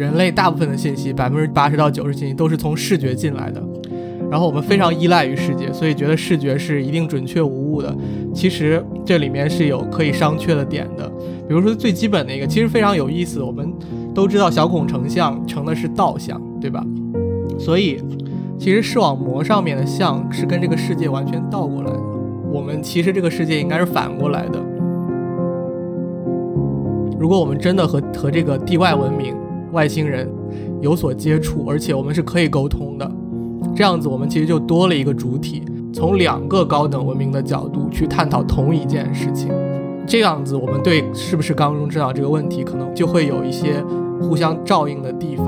人类大部分的信息，百分之八十到九十信息都是从视觉进来的。然后我们非常依赖于视觉，所以觉得视觉是一定准确无误的。其实这里面是有可以商榷的点的。比如说最基本的一个，其实非常有意思。我们都知道小孔成像成的是倒像，对吧？所以其实视网膜上面的像是跟这个世界完全倒过来的。我们其实这个世界应该是反过来的。如果我们真的和和这个地外文明、外星人有所接触，而且我们是可以沟通的。这样子，我们其实就多了一个主体，从两个高等文明的角度去探讨同一件事情。这样子，我们对是不是缸中之脑这个问题，可能就会有一些互相照应的地方。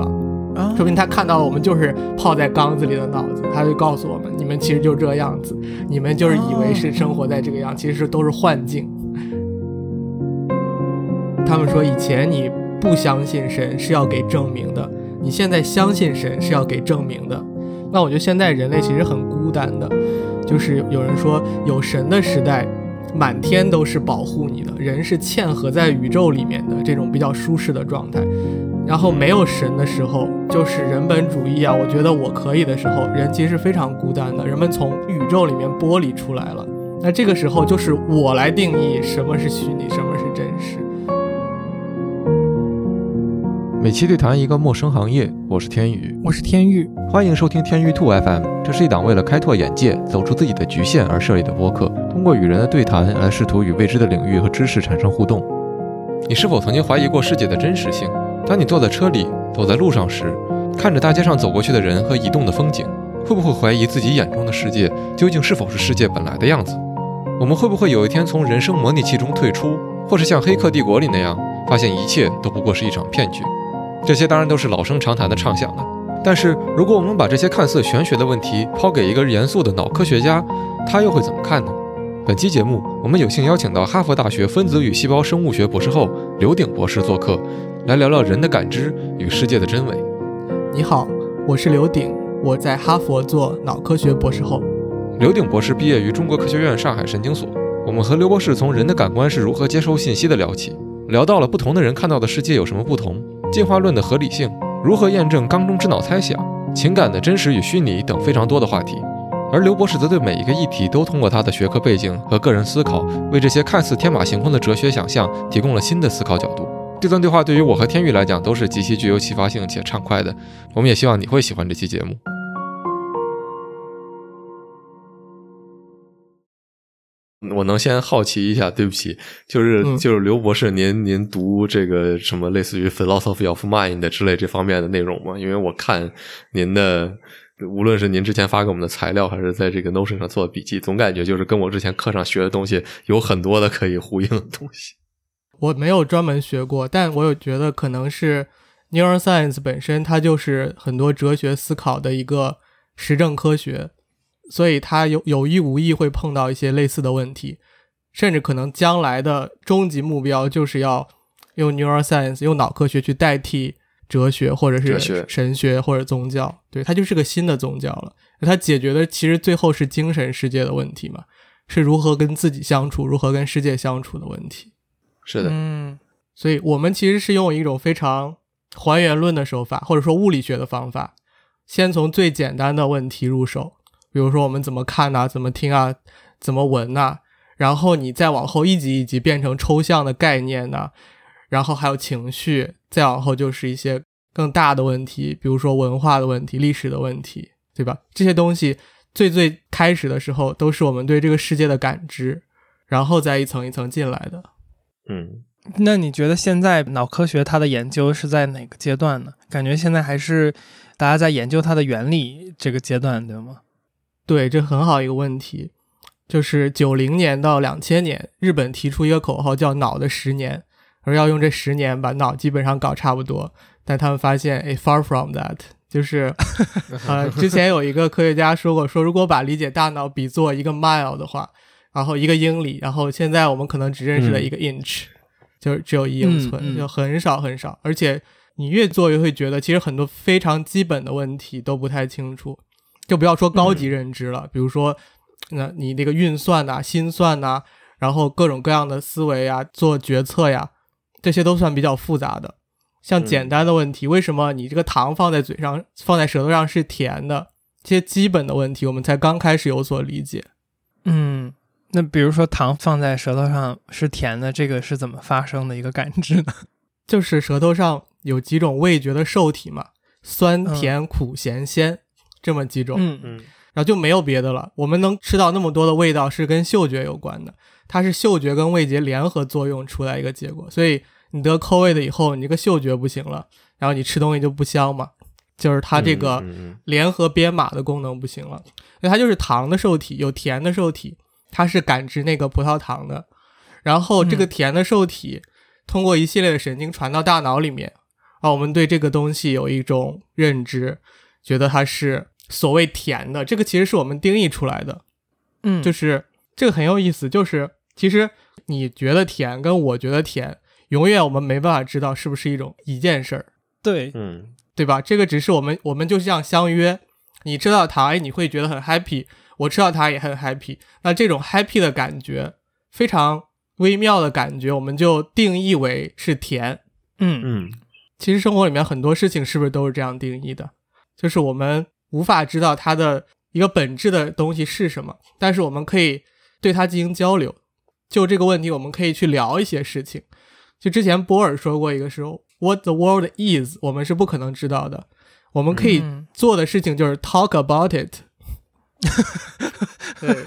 啊，说明他看到了我们就是泡在缸子里的脑子，他就告诉我们：你们其实就这样子，你们就是以为是生活在这个样，其实都是幻境。他们说，以前你不相信神是要给证明的，你现在相信神是要给证明的。那我觉得现在人类其实很孤单的，就是有人说有神的时代，满天都是保护你的，人是嵌合在宇宙里面的这种比较舒适的状态。然后没有神的时候，就是人本主义啊，我觉得我可以的时候，人其实非常孤单的，人们从宇宙里面剥离出来了。那这个时候就是我来定义什么是虚拟，什么是真实。每期对谈一个陌生行业，我是天宇，我是天宇，欢迎收听天宇兔 FM。这是一档为了开拓眼界、走出自己的局限而设立的播客，通过与人的对谈来试图与未知的领域和知识产生互动。你是否曾经怀疑过世界的真实性？当你坐在车里、走在路上时，看着大街上走过去的人和移动的风景，会不会怀疑自己眼中的世界究竟是否是世界本来的样子？我们会不会有一天从人生模拟器中退出，或是像《黑客帝国》里那样，发现一切都不过是一场骗局？这些当然都是老生常谈的畅想了，但是如果我们把这些看似玄学的问题抛给一个严肃的脑科学家，他又会怎么看呢？本期节目，我们有幸邀请到哈佛大学分子与细胞生物学博士后刘鼎博士做客，来聊聊人的感知与世界的真伪。你好，我是刘鼎，我在哈佛做脑科学博士后。刘鼎博士毕业于中国科学院上海神经所。我们和刘博士从人的感官是如何接收信息的聊起，聊到了不同的人看到的世界有什么不同。进化论的合理性，如何验证缸中之脑猜想，情感的真实与虚拟等非常多的话题。而刘博士则对每一个议题都通过他的学科背景和个人思考，为这些看似天马行空的哲学想象提供了新的思考角度。这段对话对于我和天宇来讲都是极其具有启发性且畅快的。我们也希望你会喜欢这期节目。我能先好奇一下，对不起，就是就是刘博士，您您读这个什么类似于 philosophy of mind 之类这方面的内容吗？因为我看您的，无论是您之前发给我们的材料，还是在这个 Notion 上做的笔记，总感觉就是跟我之前课上学的东西有很多的可以呼应的东西。我没有专门学过，但我有觉得可能是 neuroscience 本身它就是很多哲学思考的一个实证科学。所以，他有有意无意会碰到一些类似的问题，甚至可能将来的终极目标就是要用 neuroscience 用脑科学去代替哲学或者是神学或者宗教。对，它就是个新的宗教了。它解决的其实最后是精神世界的问题嘛，是如何跟自己相处，如何跟世界相处的问题。是的，嗯。所以我们其实是用一种非常还原论的手法，或者说物理学的方法，先从最简单的问题入手。比如说我们怎么看呐，怎么听啊，怎么闻呐，然后你再往后一级一级变成抽象的概念呐，然后还有情绪，再往后就是一些更大的问题，比如说文化的问题、历史的问题，对吧？这些东西最最开始的时候都是我们对这个世界的感知，然后再一层一层进来的。嗯，那你觉得现在脑科学它的研究是在哪个阶段呢？感觉现在还是大家在研究它的原理这个阶段，对吗？对，这很好一个问题，就是九零年到两千年，日本提出一个口号叫“脑的十年”，而要用这十年把脑基本上搞差不多。但他们发现，哎，far from that，就是，呃，之前有一个科学家说过，说如果把理解大脑比作一个 mile 的话，然后一个英里，然后现在我们可能只认识了一个 inch，就是只有一英寸，就很少很少。而且你越做越会觉得，其实很多非常基本的问题都不太清楚。就不要说高级认知了，比如说，那你那个运算呐、心算呐，然后各种各样的思维啊、做决策呀，这些都算比较复杂的。像简单的问题，为什么你这个糖放在嘴上、放在舌头上是甜的？这些基本的问题，我们才刚开始有所理解。嗯，那比如说糖放在舌头上是甜的，这个是怎么发生的一个感知呢？就是舌头上有几种味觉的受体嘛，酸、甜、苦、咸、鲜这么几种。嗯嗯然后就没有别的了。我们能吃到那么多的味道，是跟嗅觉有关的，它是嗅觉跟味觉联合作用出来一个结果。所以你得抠味的以后，你这个嗅觉不行了，然后你吃东西就不香嘛，就是它这个联合编码的功能不行了。所以它就是糖的受体，有甜的受体，它是感知那个葡萄糖的。然后这个嗯甜的受体通过一系列的神经传到大脑里面，啊，我们对这个东西有一种认知，觉得它是所谓甜的。这个其实是我们定义出来的，嗯，就是这个很有意思，就是其实你觉得甜跟我觉得甜，永远我们没办法知道是不是一种一件事儿。对，嗯对吧？这个只是我们我们就这样相约，你吃到糖，哎，你会觉得很 happy，我吃到糖也很 happy。那这种 happy 的感觉，非常微妙的感觉，我们就定义为是甜。嗯嗯其实生活里面很多事情是不是都是这样定义的？就是我们无法知道它的一个本质的东西是什么，但是我们可以对它进行交流。就这个问题，我们可以去聊一些事情。就之前波尔说过一个是 “What the world is”，我们是不可能知道的。我们可以嗯做的事情就是 talk about it。对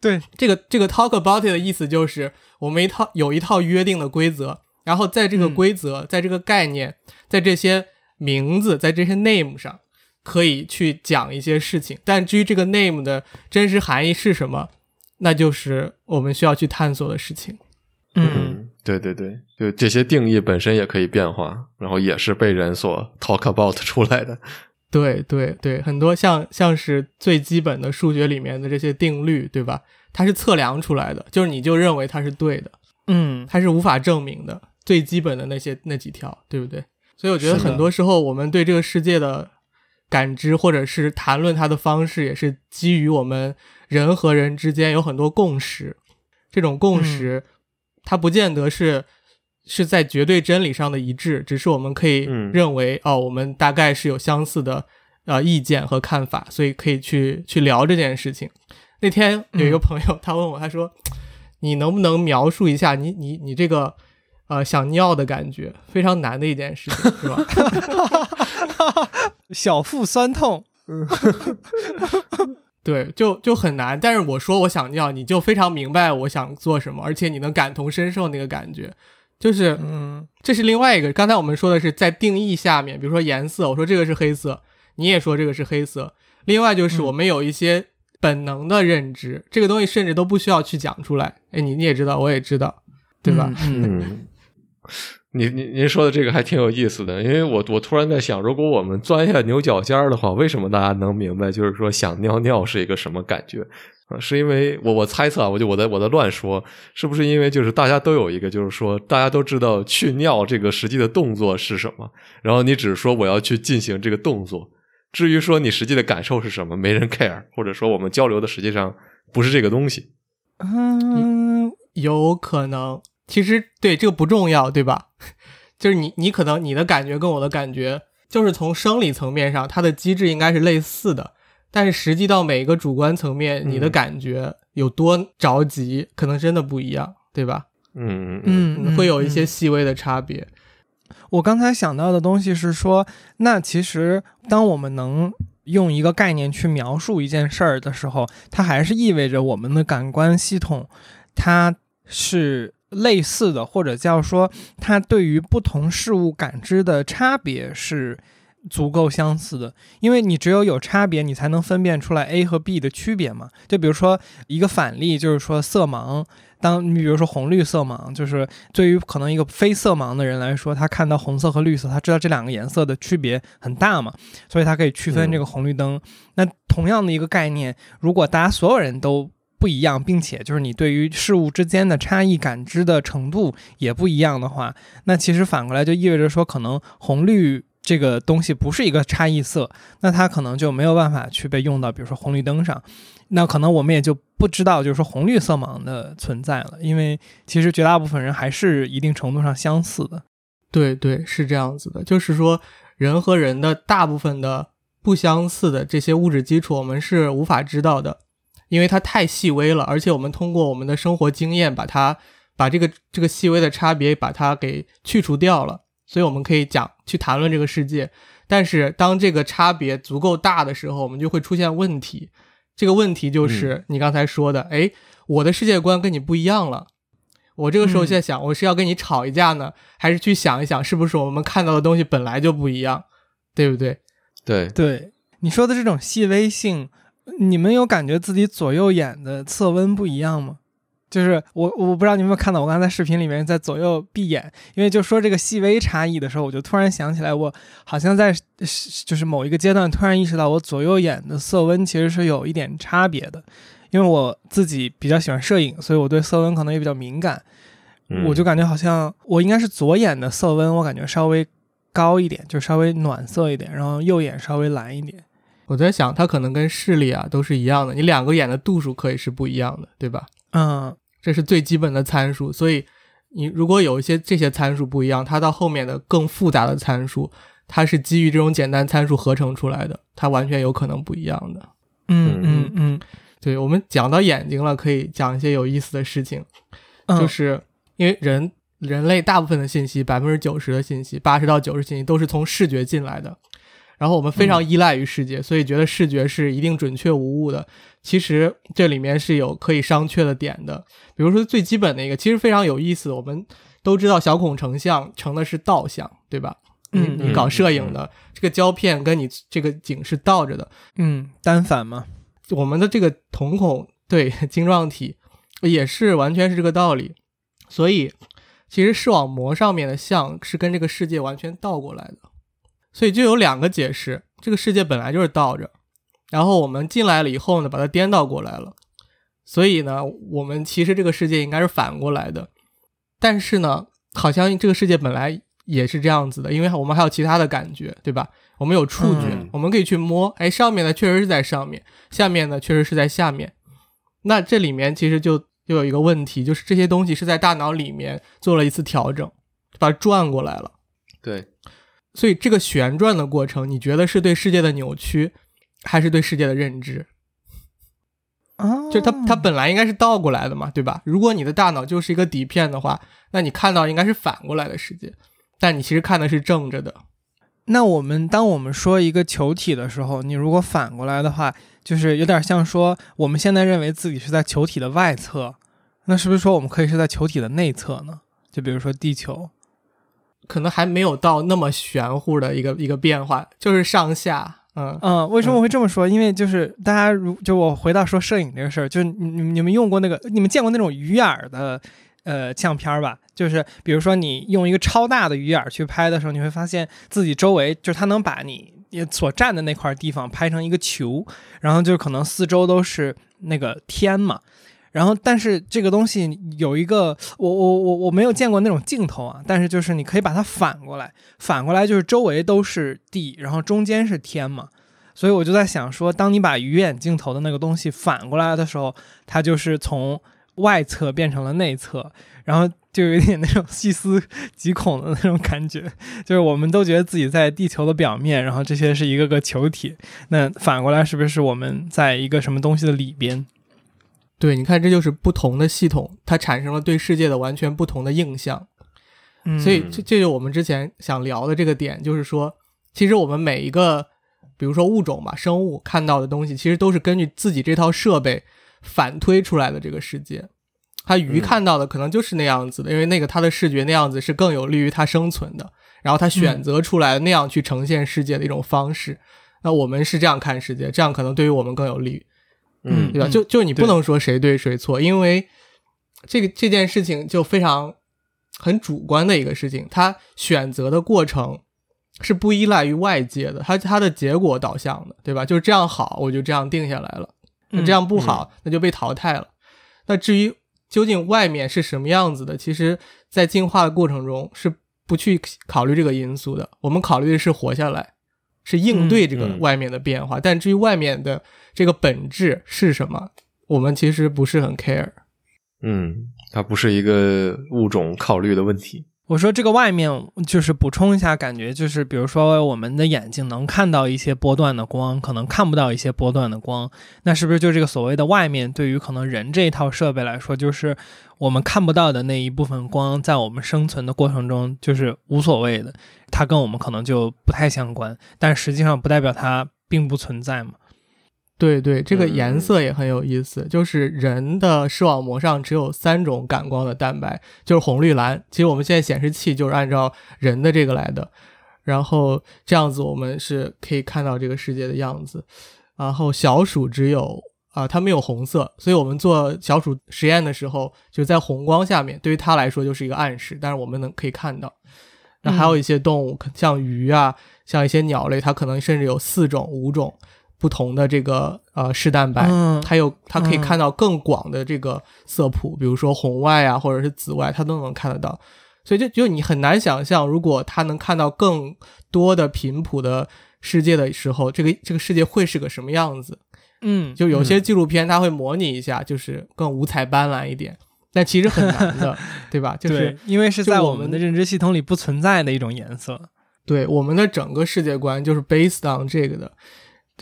对，这个这个 talk about it 的意思就是我们一套有一套约定的规则，然后在这个嗯规则、在这个概念、在这些名字、在这些 name 上，可以去讲一些事情。但至于这个 name 的真实含义是什么，那就是我们需要去探索的事情。嗯嗯，对对对，就这些定义本身也可以变化，然后也是被人所 talk about 出来的。对对对，很多像像是最基本的数学里面的这些定律，对吧？它是测量出来的，就是你就认为它是对的，嗯它是无法证明的。最基本的那些那几条，对不对？所以我觉得很多时候我们对这个世界的感知，或者是谈论它的方式，也是基于我们人和人之间有很多共识。这种共识，它不见得是是在绝对真理上的一致，只是我们可以嗯认为，哦，我们大概是有相似的呃意见和看法，所以可以去去聊这件事情。那天有一个朋友，他问我，他说：“你能不能描述一下你你你这个呃想尿的感觉？非常难的一件事情，是吧？” 小腹酸痛，对，就就很难。但是我说我想尿，你就非常明白我想做什么，而且你能感同身受那个感觉，就是嗯这是另外一个。刚才我们说的是在定义下面，比如说颜色，我说这个是黑色，你也说这个是黑色。另外就是嗯我们有一些本能的认知，这个东西甚至都不需要去讲出来。哎，你你也知道，我也知道，对吧？嗯嗯，你您您说的这个还挺有意思的，因为我我突然在想，如果我们钻一下牛角尖儿的话，为什么大家能明白，就是说想尿尿是一个什么感觉？啊，是因为我我猜测啊，我就我在我在乱说，是不是因为就是大家都有一个，就是说大家都知道去尿这个实际的动作是什么，然后你只是说我要去进行这个动作，至于说你实际的感受是什么，没人 care，或者说我们交流的实际上不是这个东西。嗯有可能，其实对这个不重要，对吧？就是你你可能你的感觉跟我的感觉，就是从生理层面上，它的机制应该是类似的，但是实际到每一个主观层面，你的嗯感觉有多着急，可能真的不一样，对吧？嗯嗯会有一些嗯细微的差别。我刚才想到的东西是说，那其实当我们能用一个概念去描述一件事儿的时候，它还是意味着我们的感官系统它是类似的，或者叫说它对于不同事物感知的差别是足够相似的。因为你只有有差别，你才能分辨出来 A 和 B 的区别嘛。就比如说一个反例，就是说色盲。当你比如说红绿色盲，就是对于可能一个非色盲的人来说，他看到红色和绿色，他知道这两个颜色的区别很大嘛，所以他可以区分这个红绿灯。那同样的一个概念，如果大家所有人都不一样，并且就是你对于事物之间的差异感知的程度也不一样的话，那其实反过来就意味着说，可能红绿这个东西不是一个差异色，那它可能就没有办法去被用到，比如说红绿灯上。那可能我们也就不知道，就是说红绿色盲的存在了，因为其实绝大部分人还是一定程度上相似的。对对，是这样子的，就是说人和人的大部分的不相似的这些物质基础，我们是无法知道的，因为它太细微了，而且我们通过我们的生活经验把它把这个这个细微的差别把它给去除掉了，所以我们可以讲去谈论这个世界。但是当这个差别足够大的时候，我们就会出现问题。这个问题就是你刚才说的，哎，我的世界观跟你不一样了。我这个时候在想，我是要跟你吵一架呢，还是去想一想，是不是我们看到的东西本来就不一样，对不对？对对，你说的这种细微性，你们有感觉自己左右眼的色温不一样吗？就是我我不知道你有没有看到，我刚才在视频里面在左右闭眼，因为就说这个细微差异的时候，我就突然想起来，我好像在就是某一个阶段突然意识到，我左右眼的色温其实是有一点差别的。因为我自己比较喜欢摄影，所以我对色温可能也比较敏感。我就感觉好像我应该是左眼的色温，我感觉稍微高一点，就稍微暖色一点，然后右眼稍微蓝一点。我在想，它可能跟视力啊都是一样的，你两个眼的度数可以是不一样的，对吧？嗯，这是最基本的参数。所以你如果有一些这些参数不一样，它到后面的更复杂的参数，它是基于这种简单参数合成出来的，它完全有可能不一样的。嗯嗯嗯。对我们讲到眼睛了，可以讲一些有意思的事情，就是因为人人类大部分的信息，百分之九十的信息，八十到九十信息都是从视觉进来的，然后我们非常依赖于视觉，所以觉得视觉是一定准确无误的。其实这里面是有可以商榷的点的，比如说最基本的一个，其实非常有意思。我们都知道小孔成像成的是倒像，对吧？嗯，你搞摄影的这个胶片跟你这个景是倒着的，嗯，单反嘛。我们的这个瞳孔对 晶状体也是完全是这个道理，所以其实视网膜上面的像是跟这个世界完全倒过来的，所以就有两个解释：这个世界本来就是倒着，然后我们进来了以后呢，把它颠倒过来了，所以呢，我们其实这个世界应该是反过来的，但是呢，好像这个世界本来也是这样子的，因为我们还有其他的感觉，对吧？我们有触觉，我们可以去摸，哎，上面呢确实是在上面，下面呢确实是在下面。那这里面其实就又有一个问题，就是这些东西是在大脑里面做了一次调整，把它转过来了。对，所以这个旋转的过程，你觉得是对世界的扭曲，还是对世界的认知？啊，就它它本来应该是倒过来的嘛，对吧？如果你的大脑就是一个底片的话，那你看到应该是反过来的世界，但你其实看的是正着的。那我们当我们说一个球体的时候，你如果反过来的话，就是有点像说我们现在认为自己是在球体的外侧，那是不是说我们可以是在球体的内侧呢？就比如说地球，可能还没有到那么玄乎的一个一个变化，就是上下，嗯嗯。为什么会这么说？因为就是大家如就我回到说摄影这个事儿，就是你你们用过那个，你们见过那种鱼眼的？呃，相片吧，就是比如说你用一个超大的鱼眼去拍的时候，你会发现自己周围就是它能把你所站的那块地方拍成一个球，然后就可能四周都是那个天嘛。然后，但是这个东西有一个，我我我我没有见过那种镜头啊，但是就是你可以把它反过来，反过来就是周围都是地，然后中间是天嘛。所以我就在想说，当你把鱼眼镜头的那个东西反过来的时候，它就是从。外侧变成了内侧，然后就有点那种细思极恐的那种感觉，就是我们都觉得自己在地球的表面，然后这些是一个个球体，那反过来是不是我们在一个什么东西的里边？对，你看，这就是不同的系统，它产生了对世界的完全不同的印象。嗯，所以这这就我们之前想聊的这个点，就是说，其实我们每一个，比如说物种吧，生物看到的东西，其实都是根据自己这套设备。反推出来的这个世界，它鱼看到的可能就是那样子的，因为那个它的视觉那样子是更有利于它生存的。然后它选择出来那样去呈现世界的一种方式。那我们是这样看世界，这样可能对于我们更有利，嗯，对吧？就就你不能说谁对谁错，因为这个这件事情就非常很主观的一个事情，它选择的过程是不依赖于外界的，它它的结果导向的，对吧？就是这样好，我就这样定下来了。那这样不好，那就被淘汰了。那至于究竟外面是什么样子的，其实，在进化的过程中是不去考虑这个因素的。我们考虑的是活下来，是应对这个外面的变化。但至于外面的这个本质是什么，我们其实不是很 care。嗯，它不是一个物种考虑的问题。我说这个外面就是补充一下，感觉就是比如说我们的眼睛能看到一些波段的光，可能看不到一些波段的光，那是不是就这个所谓的外面对于可能人这一套设备来说，就是我们看不到的那一部分光，在我们生存的过程中就是无所谓的，它跟我们可能就不太相关，但实际上不代表它并不存在嘛。对对，这个颜色也很有意思。就是人的视网膜上只有三种感光的蛋白，就是红、绿、蓝。其实我们现在显示器就是按照人的这个来的，然后这样子我们是可以看到这个世界的样子。然后小鼠只有啊，它没有红色，所以我们做小鼠实验的时候，就在红光下面，对于它来说就是一个暗示，但是我们能可以看到。那还有一些动物，像鱼啊，像一些鸟类，它可能甚至有四种、五种。不同的这个呃视蛋白，它有它可以看到更广的这个色谱，比如说红外啊，或者是紫外，它都能看得到。所以就就你很难想象，如果它能看到更多的频谱的世界的时候，这个这个世界会是个什么样子？嗯，就有些纪录片它会模拟一下，就是更五彩斑斓一点，但其实很难的，对吧？就是因为是在我们的认知系统里不存在的一种颜色。对，我们的整个世界观就是 based on 这个的。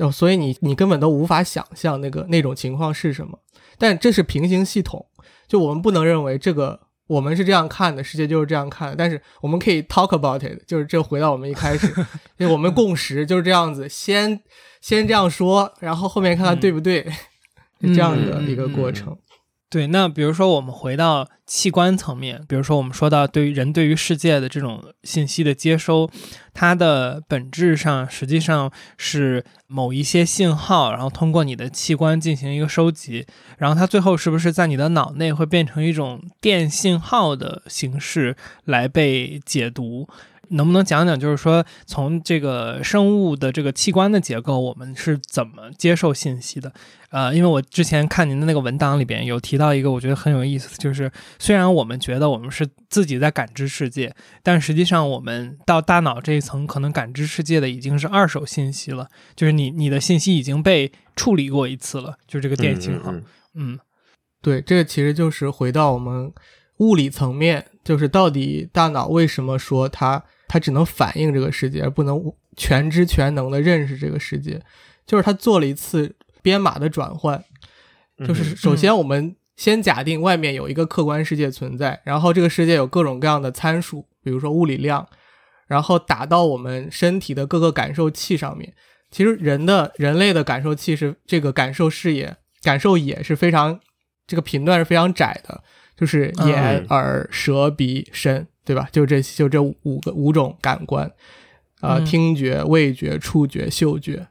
就所以你你根本都无法想象那个那种情况是什么，但这是平行系统，就我们不能认为这个我们是这样看的，世界就是这样看的，但是我们可以 talk about it，就是这回到我们一开始，因为我们共识就是这样子，先先这样说，然后后面看看对不对，这样的一个过程。对，那比如说我们回到器官层面，比如说我们说到对于人对于世界的这种信息的接收，它的本质上实际上是某一些信号，然后通过你的器官进行一个收集，然后它最后是不是在你的脑内会变成一种电信号的形式来被解读？能不能讲讲，就是说从这个生物的这个器官的结构，我们是怎么接受信息的？呃，因为我之前看您的那个文档里边有提到一个，我觉得很有意思，就是虽然我们觉得我们是自己在感知世界，但实际上我们到大脑这一层，可能感知世界的已经是二手信息了，就是你你的信息已经被处理过一次了，就这个电信号。嗯，对，这个其实就是回到我们物理层面，就是到底大脑为什么说它。它只能反映这个世界，而不能全知全能的认识这个世界。就是它做了一次编码的转换，就是首先我们先假定外面有一个客观世界存在，然后这个世界有各种各样的参数，比如说物理量，然后打到我们身体的各个感受器上面。其实人的人类的感受器是这个感受视野、感受野是非常这个频段是非常窄的，就是眼、耳、舌、鼻、身。对吧？就这就这五个五种感官，呃，听觉、味觉、触觉、嗅觉，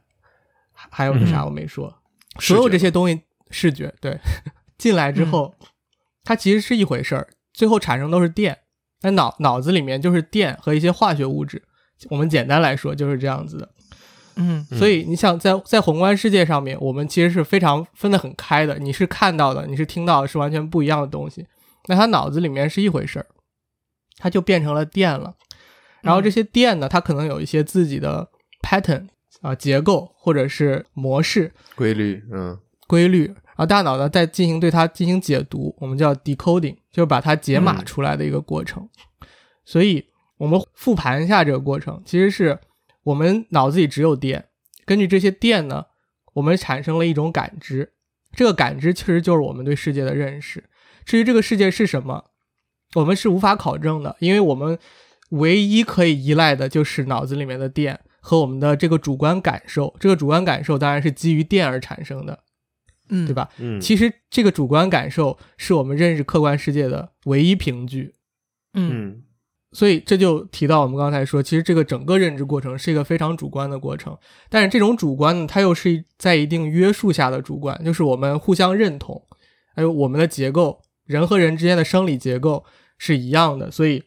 还有个啥我没说？所有这些东西，视觉对，进来之后，它其实是一回事儿，最后产生都是电。那脑脑子里面就是电和一些化学物质。我们简单来说就是这样子的。嗯，所以你想在在宏观世界上面，我们其实是非常分得很开的。你是看到的，你是听到的，是完全不一样的东西。那他脑子里面是一回事儿。它就变成了电了，然后这些电呢，它可能有一些自己的 pattern 啊结构或者是模式规律，嗯，规律，然后大脑呢在进行对它进行解读，我们叫 decoding，就是把它解码出来的一个过程。所以，我们复盘一下这个过程，其实是我们脑子里只有电，根据这些电呢，我们产生了一种感知，这个感知其实就是我们对世界的认识。至于这个世界是什么？我们是无法考证的，因为我们唯一可以依赖的就是脑子里面的电和我们的这个主观感受。这个主观感受当然是基于电而产生的，嗯，对吧？嗯，其实这个主观感受是我们认识客观世界的唯一凭据。嗯，所以这就提到我们刚才说，其实这个整个认知过程是一个非常主观的过程。但是这种主观呢，它又是在一定约束下的主观，就是我们互相认同，还有我们的结构，人和人之间的生理结构。是一样的，所以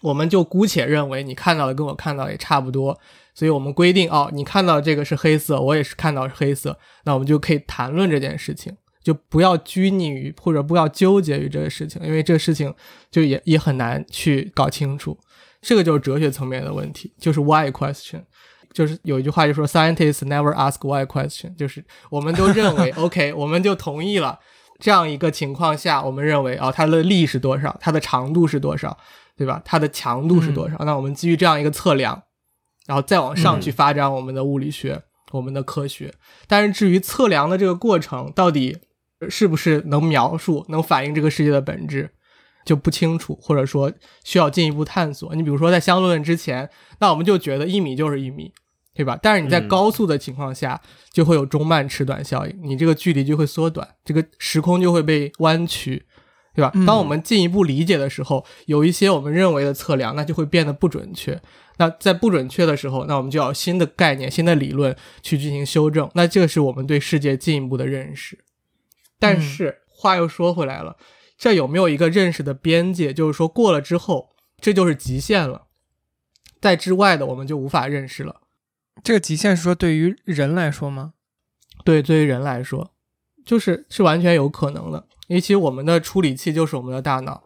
我们就姑且认为你看到的跟我看到也差不多，所以我们规定哦，你看到这个是黑色，我也是看到是黑色，那我们就可以谈论这件事情，就不要拘泥于或者不要纠结于这个事情，因为这个事情就也也很难去搞清楚。这个就是哲学层面的问题，就是 why question，就是有一句话就说 scientists never ask why question，就是我们都认为 OK，我们就同意了。这样一个情况下，我们认为啊，它的力是多少，它的长度是多少，对吧？它的强度是多少？那我们基于这样一个测量，然后再往上去发展我们的物理学、我们的科学。但是至于测量的这个过程到底是不是能描述、能反映这个世界的本质，就不清楚，或者说需要进一步探索。你比如说在相对论之前，那我们就觉得一米就是一米，对吧？但是你在高速的情况下，就会有中慢迟短效应，你这个距离就会缩短，这个时空就会被弯曲。对吧？当我们进一步理解的时候，有一些我们认为的测量，那就会变得不准确。那在不准确的时候，那我们就要新的概念、新的理论去进行修正。那这是我们对世界进一步的认识。但是话又说回来了，这有没有一个认识的边界？就是说过了之后，这就是极限了，在之外的我们就无法认识了。这个极限是说对于人来说吗？对，对于人来说，就是是完全有可能的。因为其实我们的处理器就是我们的大脑，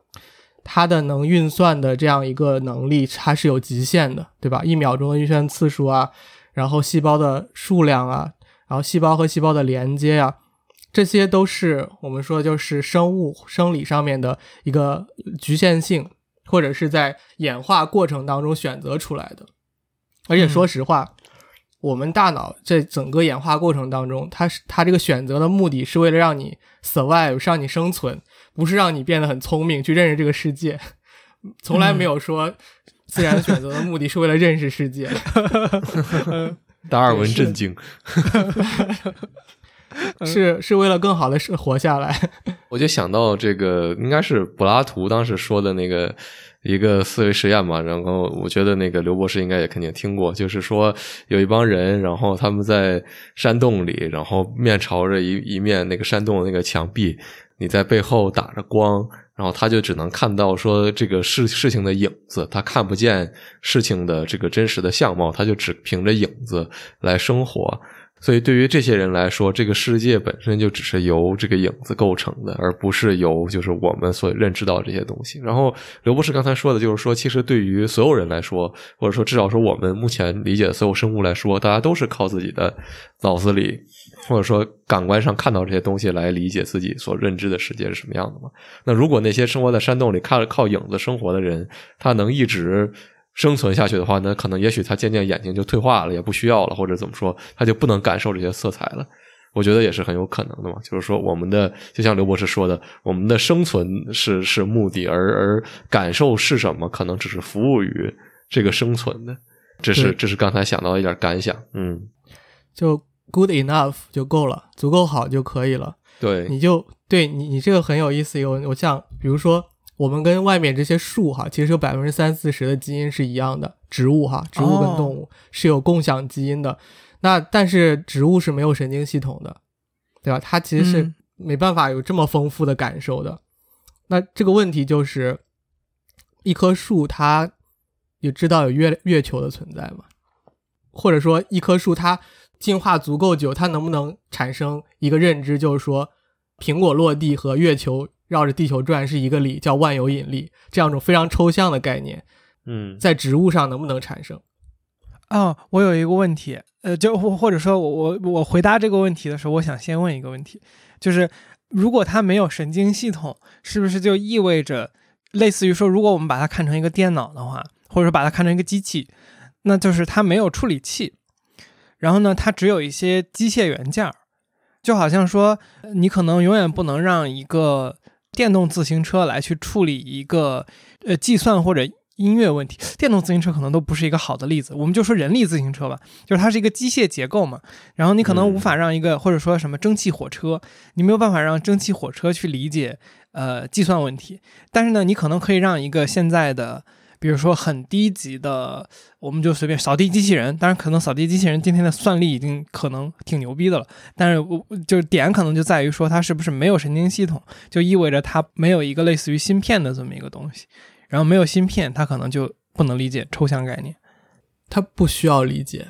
它的能运算的这样一个能力，它是有极限的，对吧？一秒钟的运算次数啊，然后细胞的数量啊，然后细胞和细胞的连接啊，这些都是我们说就是生物生理上面的一个局限性，或者是在演化过程当中选择出来的。而且说实话。我们大脑在整个演化过程当中，它是它这个选择的目的是为了让你 survive，让你生存，不是让你变得很聪明去认识这个世界。从来没有说自然选择的目的是为了认识世界。达尔文震惊，是是为了更好的是活下来。我就想到这个，应该是柏拉图当时说的那个。一个思维实验嘛，然后我觉得那个刘博士应该也肯定听过，就是说有一帮人，然后他们在山洞里，然后面朝着一一面那个山洞的那个墙壁，你在背后打着光，然后他就只能看到说这个事事情的影子，他看不见事情的这个真实的相貌，他就只凭着影子来生活。所以，对于这些人来说，这个世界本身就只是由这个影子构成的，而不是由就是我们所认知到这些东西。然后，刘博士刚才说的就是说，其实对于所有人来说，或者说至少说我们目前理解的所有生物来说，大家都是靠自己的脑子里，或者说感官上看到这些东西来理解自己所认知的世界是什么样的嘛？那如果那些生活在山洞里靠靠影子生活的人，他能一直。生存下去的话，那可能也许他渐渐眼睛就退化了，也不需要了，或者怎么说，他就不能感受这些色彩了。我觉得也是很有可能的嘛。就是说，我们的就像刘博士说的，我们的生存是是目的，而而感受是什么，可能只是服务于这个生存的。这是这是刚才想到的一点感想。嗯，就 good enough 就够了，足够好就可以了。对，你就对你你这个很有意思。有我像比如说。我们跟外面这些树哈，其实有百分之三四十的基因是一样的。植物哈，植物跟动物是有共享基因的。那但是植物是没有神经系统的，对吧？它其实是没办法有这么丰富的感受的。那这个问题就是，一棵树它也知道有月月球的存在吗？或者说，一棵树它进化足够久，它能不能产生一个认知，就是说，苹果落地和月球？绕着地球转是一个力，叫万有引力，这样一种非常抽象的概念，嗯，在植物上能不能产生？哦，我有一个问题，呃，就或者说我我我回答这个问题的时候，我想先问一个问题，就是如果它没有神经系统，是不是就意味着类似于说，如果我们把它看成一个电脑的话，或者说把它看成一个机器，那就是它没有处理器，然后呢，它只有一些机械元件儿，就好像说你可能永远不能让一个。电动自行车来去处理一个呃计算或者音乐问题，电动自行车可能都不是一个好的例子。我们就说人力自行车吧，就是它是一个机械结构嘛。然后你可能无法让一个或者说什么蒸汽火车，你没有办法让蒸汽火车去理解呃计算问题。但是呢，你可能可以让一个现在的。比如说很低级的，我们就随便扫地机器人。当然，可能扫地机器人今天的算力已经可能挺牛逼的了。但是，我就是点可能就在于说，它是不是没有神经系统，就意味着它没有一个类似于芯片的这么一个东西。然后没有芯片，它可能就不能理解抽象概念。它不需要理解，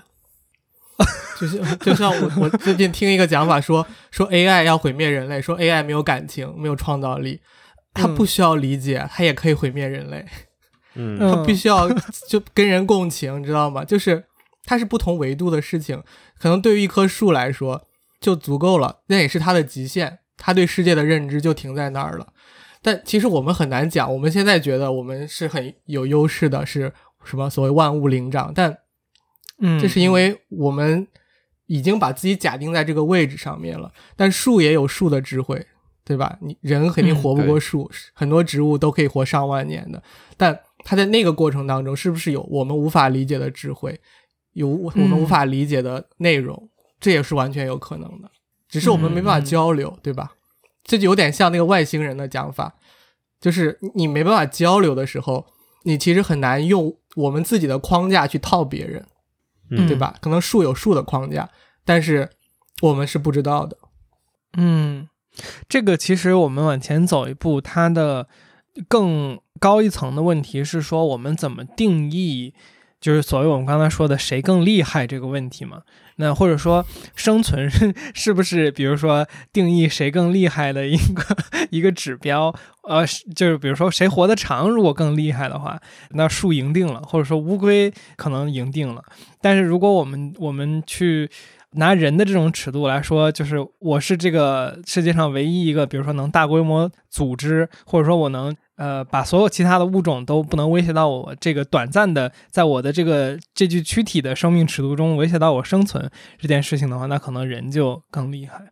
就是就像我我最近听一个讲法说说 AI 要毁灭人类，说 AI 没有感情，没有创造力，它不需要理解，它也可以毁灭人类。嗯，他必须要就跟人共情，你知道吗？就是它是不同维度的事情，可能对于一棵树来说就足够了，那也是它的极限，它对世界的认知就停在那儿了。但其实我们很难讲，我们现在觉得我们是很有优势的，是什么所谓万物灵长，但嗯，这是因为我们已经把自己假定在这个位置上面了。但树也有树的智慧，对吧？你人肯定嗯活不过对树，很多植物都可以活上万年的。但它在那个过程当中，是不是有我们无法理解的智慧，有我们嗯无法理解的内容？这也是完全有可能的，只是我们没办法交流，对吧？这就有点像那个外星人的讲法，就是你没办法交流的时候，你其实很难用我们自己的框架去套别人。嗯对吧？可能树有树的框架，但是我们是不知道的。嗯，这个其实我们往前走一步，它的更高一层的问题是说，我们怎么定义，就是所谓我们刚才说的谁更厉害这个问题嘛？那或者说生存是 是不是，比如说定义谁更厉害的一个一个指标？呃，就是比如说谁活得长，如果更厉害的话，那树赢定了，或者说乌龟可能赢定了。但是如果我们我们去拿人的这种尺度来说，就是我是这个世界上唯一一个，比如说能大规模组织，或者说我能呃把所有其他的物种都不能威胁到我这个短暂的，在我的这个这具躯体的生命尺度中威胁到我生存这件事情的话，那可能人就更厉害。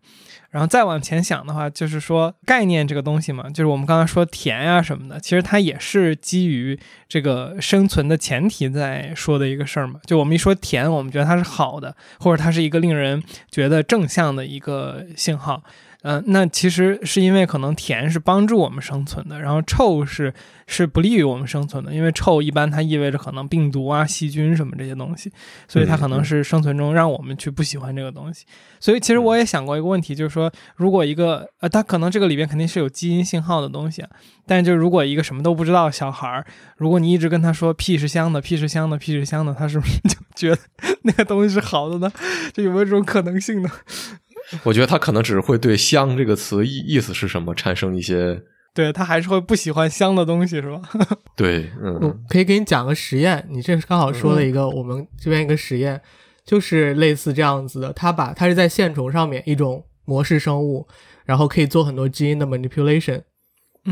然后再往前想的话，就是说概念这个东西嘛，就是我们刚才说田呀、什么的，其实它也是基于这个生存的前提在说的一个事儿嘛。就我们一说田，我们觉得它是好的，或者它是一个令人觉得正向的一个信号。嗯、那其实是因为可能甜是帮助我们生存的，然后臭是是不利于我们生存的，因为臭一般它意味着可能病毒啊、细菌什么这些东西，所以它可能是生存中让我们去不喜欢这个东西。所以其实我也想过一个问题，就是说，如果一个呃，它可能这个里边肯定是有基因信号的东西啊，但是就如果一个什么都不知道的小孩儿，如果你一直跟他说屁是香的，屁是香的，屁是香的，他是不是就觉得 那个东西是好的呢？就有没有这种可能性呢？我觉得他可能只是会对“香”这个词意意思是什么产生一些对他还是会不喜欢香的东西，是吧？对，我嗯可以给你讲个实验，你这是刚好说了一个我们这边一个实验，就是类似这样子的。他把它是在线虫上面一种模式生物，然后可以做很多基因的 manipulation。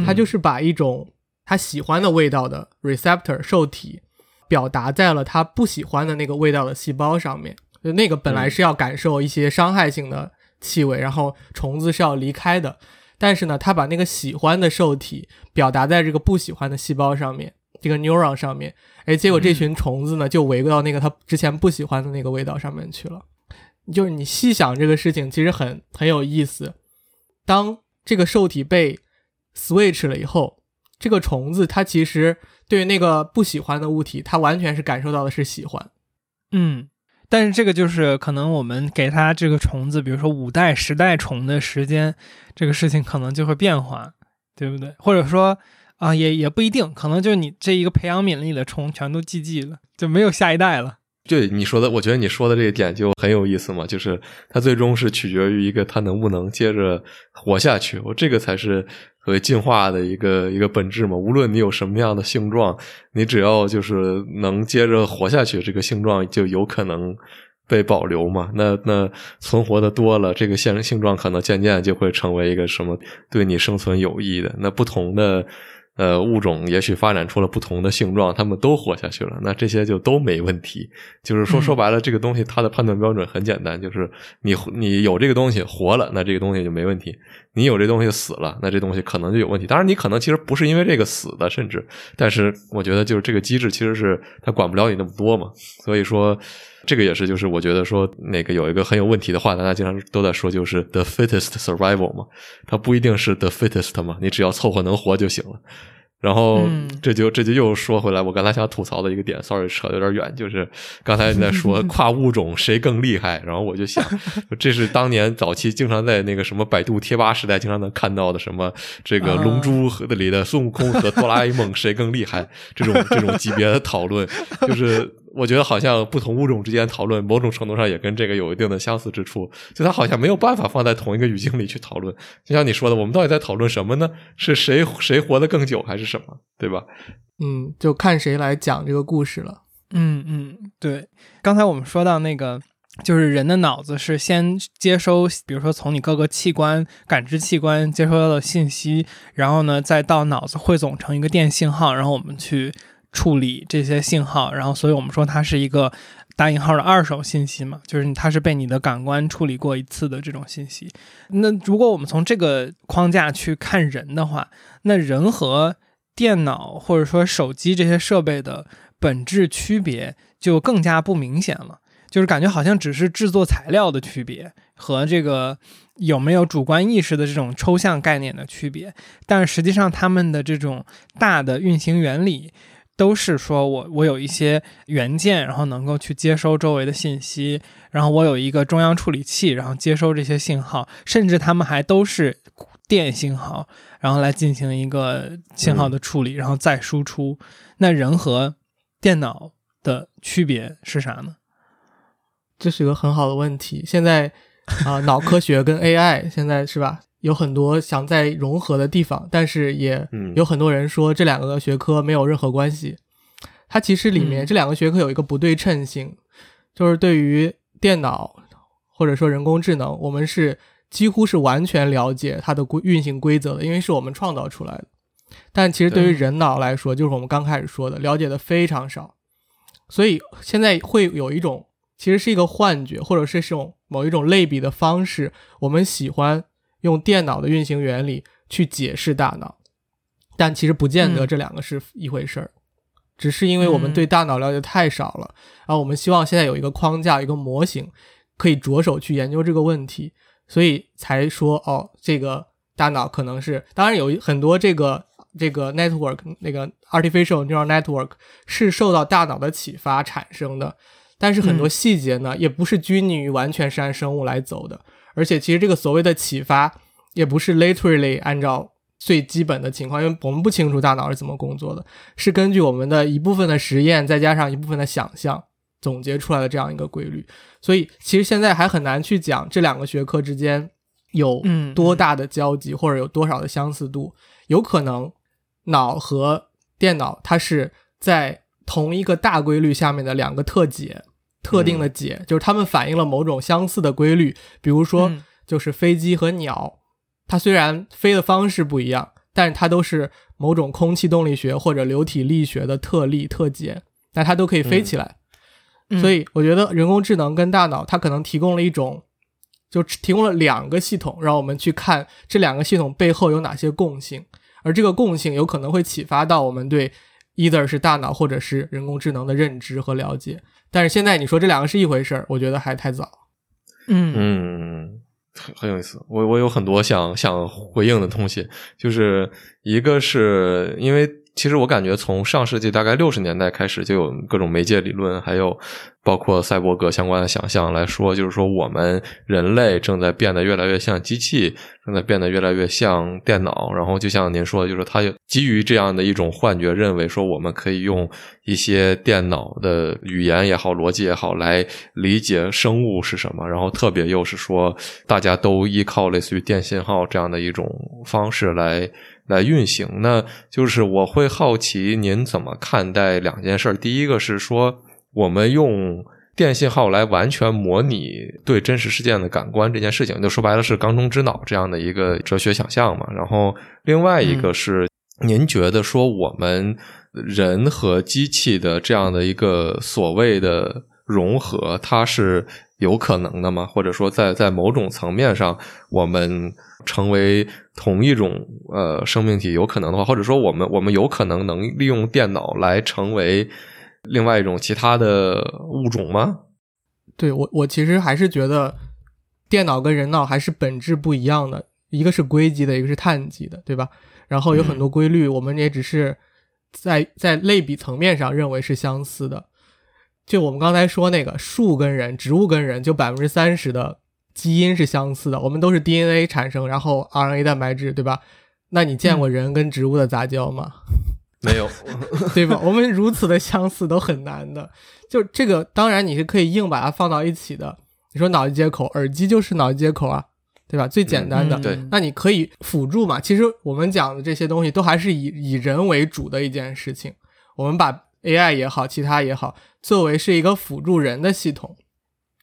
它嗯就是把一种他喜欢的味道的 receptor 受体表达在了他不喜欢的那个味道的细胞上面。就那个本来是要感受一些伤害性的气味，然后虫子是要离开的，但是呢，他把那个喜欢的受体表达在这个不喜欢的细胞上面，这个 neuron 上面，哎，结果这群虫子呢就围到那个他之前不喜欢的那个味道上面去了。就是你细想这个事情，其实很很有意思。当这个受体被 switch 了以后，这个虫子它其实对那个不喜欢的物体，它完全是感受到的是喜欢。嗯，但是这个就是可能我们给它这个虫子，比如说五代、十代虫的时间，这个事情可能就会变化，对不对？或者说啊、也也不一定，可能就你这一个培养皿里的虫全都 GG 了，就没有下一代了。对你说的，我觉得你说的这一点就很有意思嘛，就是它最终是取决于一个它能不能接着活下去，我这个才是所谓进化的一个一个本质嘛。无论你有什么样的性状，你只要就是能接着活下去，这个性状就有可能被保留嘛。那那存活的多了，这个性性状可能渐渐就会成为一个什么对你生存有益的。那不同的。呃，物种也许发展出了不同的性状，它们都活下去了，那这些就都没问题。就是说，嗯说白了，这个东西它的判断标准很简单，就是你你有这个东西活了，那这个东西就没问题；你有这东西死了，那这东西可能就有问题。当然，你可能其实不是因为这个死的，甚至，但是我觉得就是这个机制其实是它管不了你那么多嘛。所以说，这个也是就是我觉得说那个有一个很有问题的话，大家经常都在说，就是 the fittest survival 嘛，它不一定是 the fittest 嘛，你只要凑合能活就行了。然后嗯这就这就又说回来，我刚才想吐槽的一个点，sorry 扯得有点远，就是刚才你在说 跨物种谁更厉害，然后我就想，这是当年早期经常在那个什么百度贴吧时代经常能看到的什么这个啊龙珠和里的孙悟空和哆啦 A 梦谁更厉害这种这种级别的讨论，就是我觉得好像不同物种之间讨论，某种程度上也跟这个有一定的相似之处，就它好像没有办法放在同一个语境里去讨论。就像你说的，我们到底在讨论什么呢？是谁谁活得更久，还是什么？对吧？嗯，就看谁来讲这个故事了。嗯嗯，对。刚才我们说到那个就是人的脑子是先接收，比如说从你各个器官、感知器官接收到的信息，然后呢再到脑子汇总成一个电信号，然后我们去处理这些信号，然后所以我们说它是一个打引号的二手信息嘛，就是它是被你的感官处理过一次的这种信息。那如果我们从这个框架去看人的话，那人和电脑或者说手机这些设备的本质区别就更加不明显了。就是感觉好像只是制作材料的区别和这个有没有主观意识的这种抽象概念的区别，但实际上他们的这种大的运行原理都是说我我有一些元件，然后能够去接收周围的信息，然后我有一个中央处理器，然后接收这些信号，甚至他们还都是电信号，然后来进行一个信号的处理，然后再输出。那人和电脑的区别是啥呢？这是一个很好的问题。现在啊，脑科学跟 AI 现在是吧，有很多想在融合的地方，但是也有很多人说这两个学科没有任何关系。它其实里面这两个学科有一个不对称性，就是对于电脑或者说人工智能，我们是几乎是完全了解它的规运行规则的，因为是我们创造出来的。但其实对于人脑来说，就是我们刚开始说的，了解的非常少。所以现在会有一种。其实是一个幻觉，或者是这种某一种类比的方式。我们喜欢用电脑的运行原理去解释大脑，但其实不见得这两个是一回事儿。只是因为我们对大脑了解太少了，然后我们希望现在有一个框架、一个模型，可以着手去研究这个问题，所以才说哦，这个大脑可能是。当然有很多这个这个 network 那个 artificial neural network 是受到大脑的启发产生的。但是很多细节呢，也不是拘泥于完全是按生物来走的，而且其实这个所谓的启发，也不是 literally 按照最基本的情况，因为我们不清楚大脑是怎么工作的，是根据我们的一部分的实验，再加上一部分的想象总结出来的这样一个规律。所以其实现在还很难去讲这两个学科之间有多大的交集，或者有多少的相似度。有可能脑和电脑它是在。同一个大规律下面的两个特解，特定的解，就是它们反映了某种相似的规律。比如说，就是飞机和鸟，它虽然飞的方式不一样，但是它都是某种空气动力学或者流体力学的特例特解，那它都可以飞起来。所以，我觉得人工智能跟大脑，它可能提供了一种，就提供了两个系统，让我们去看这两个系统背后有哪些共性，而这个共性有可能会启发到我们对。either 是大脑或者是人工智能的认知和了解，但是现在你说这两个是一回事儿，我觉得还太早。嗯嗯，很很有意思。我我有很多想想回应的东西，就是一个是因为。其实我感觉，从上世纪大概六十年代开始，就有各种媒介理论，还有包括赛博格相关的想象来说，就是说我们人类正在变得越来越像机器，正在变得越来越像电脑。然后就像您说，就是他基于这样的一种幻觉，认为说我们可以用一些电脑的语言也好、逻辑也好来理解生物是什么。然后特别又是说，大家都依靠类似于电信号这样的一种方式来。来运行，呢就是我会好奇您怎么看待两件事。第一个是说，我们用电信号来完全模拟对真实事件的感官这件事情，就说白了是缸中之脑这样的一个哲学想象嘛。然后另外一个是，您觉得说我们人和机器的这样的一个所谓的融合，它是有可能的吗？或者说，在在某种层面上，我们。成为同一种呃生命体有可能的话，或者说我们我们有可能能利用电脑来成为另外一种其他的物种吗？对我我其实还是觉得电脑跟人脑还是本质不一样的，一个是硅基的，一个是碳基的，对吧？然后有很多规律，我们也只是在在类比层面上认为是相似的。就我们刚才说那个树跟人，植物跟人，就百分之三十的。基因是相似的，我们都是 DNA 产生，然后 RNA 蛋白质，对吧？那你见过人跟植物的杂交吗？没有，对吧？我们如此的相似都很难的。就这个，当然你是可以硬把它放到一起的。你说脑机接口，耳机就是脑机接口啊，对吧？最简单的。对。那你可以辅助嘛？其实我们讲的这些东西都还是以以人为主的一件事情。我们把 AI 也好，其他也好，作为是一个辅助人的系统。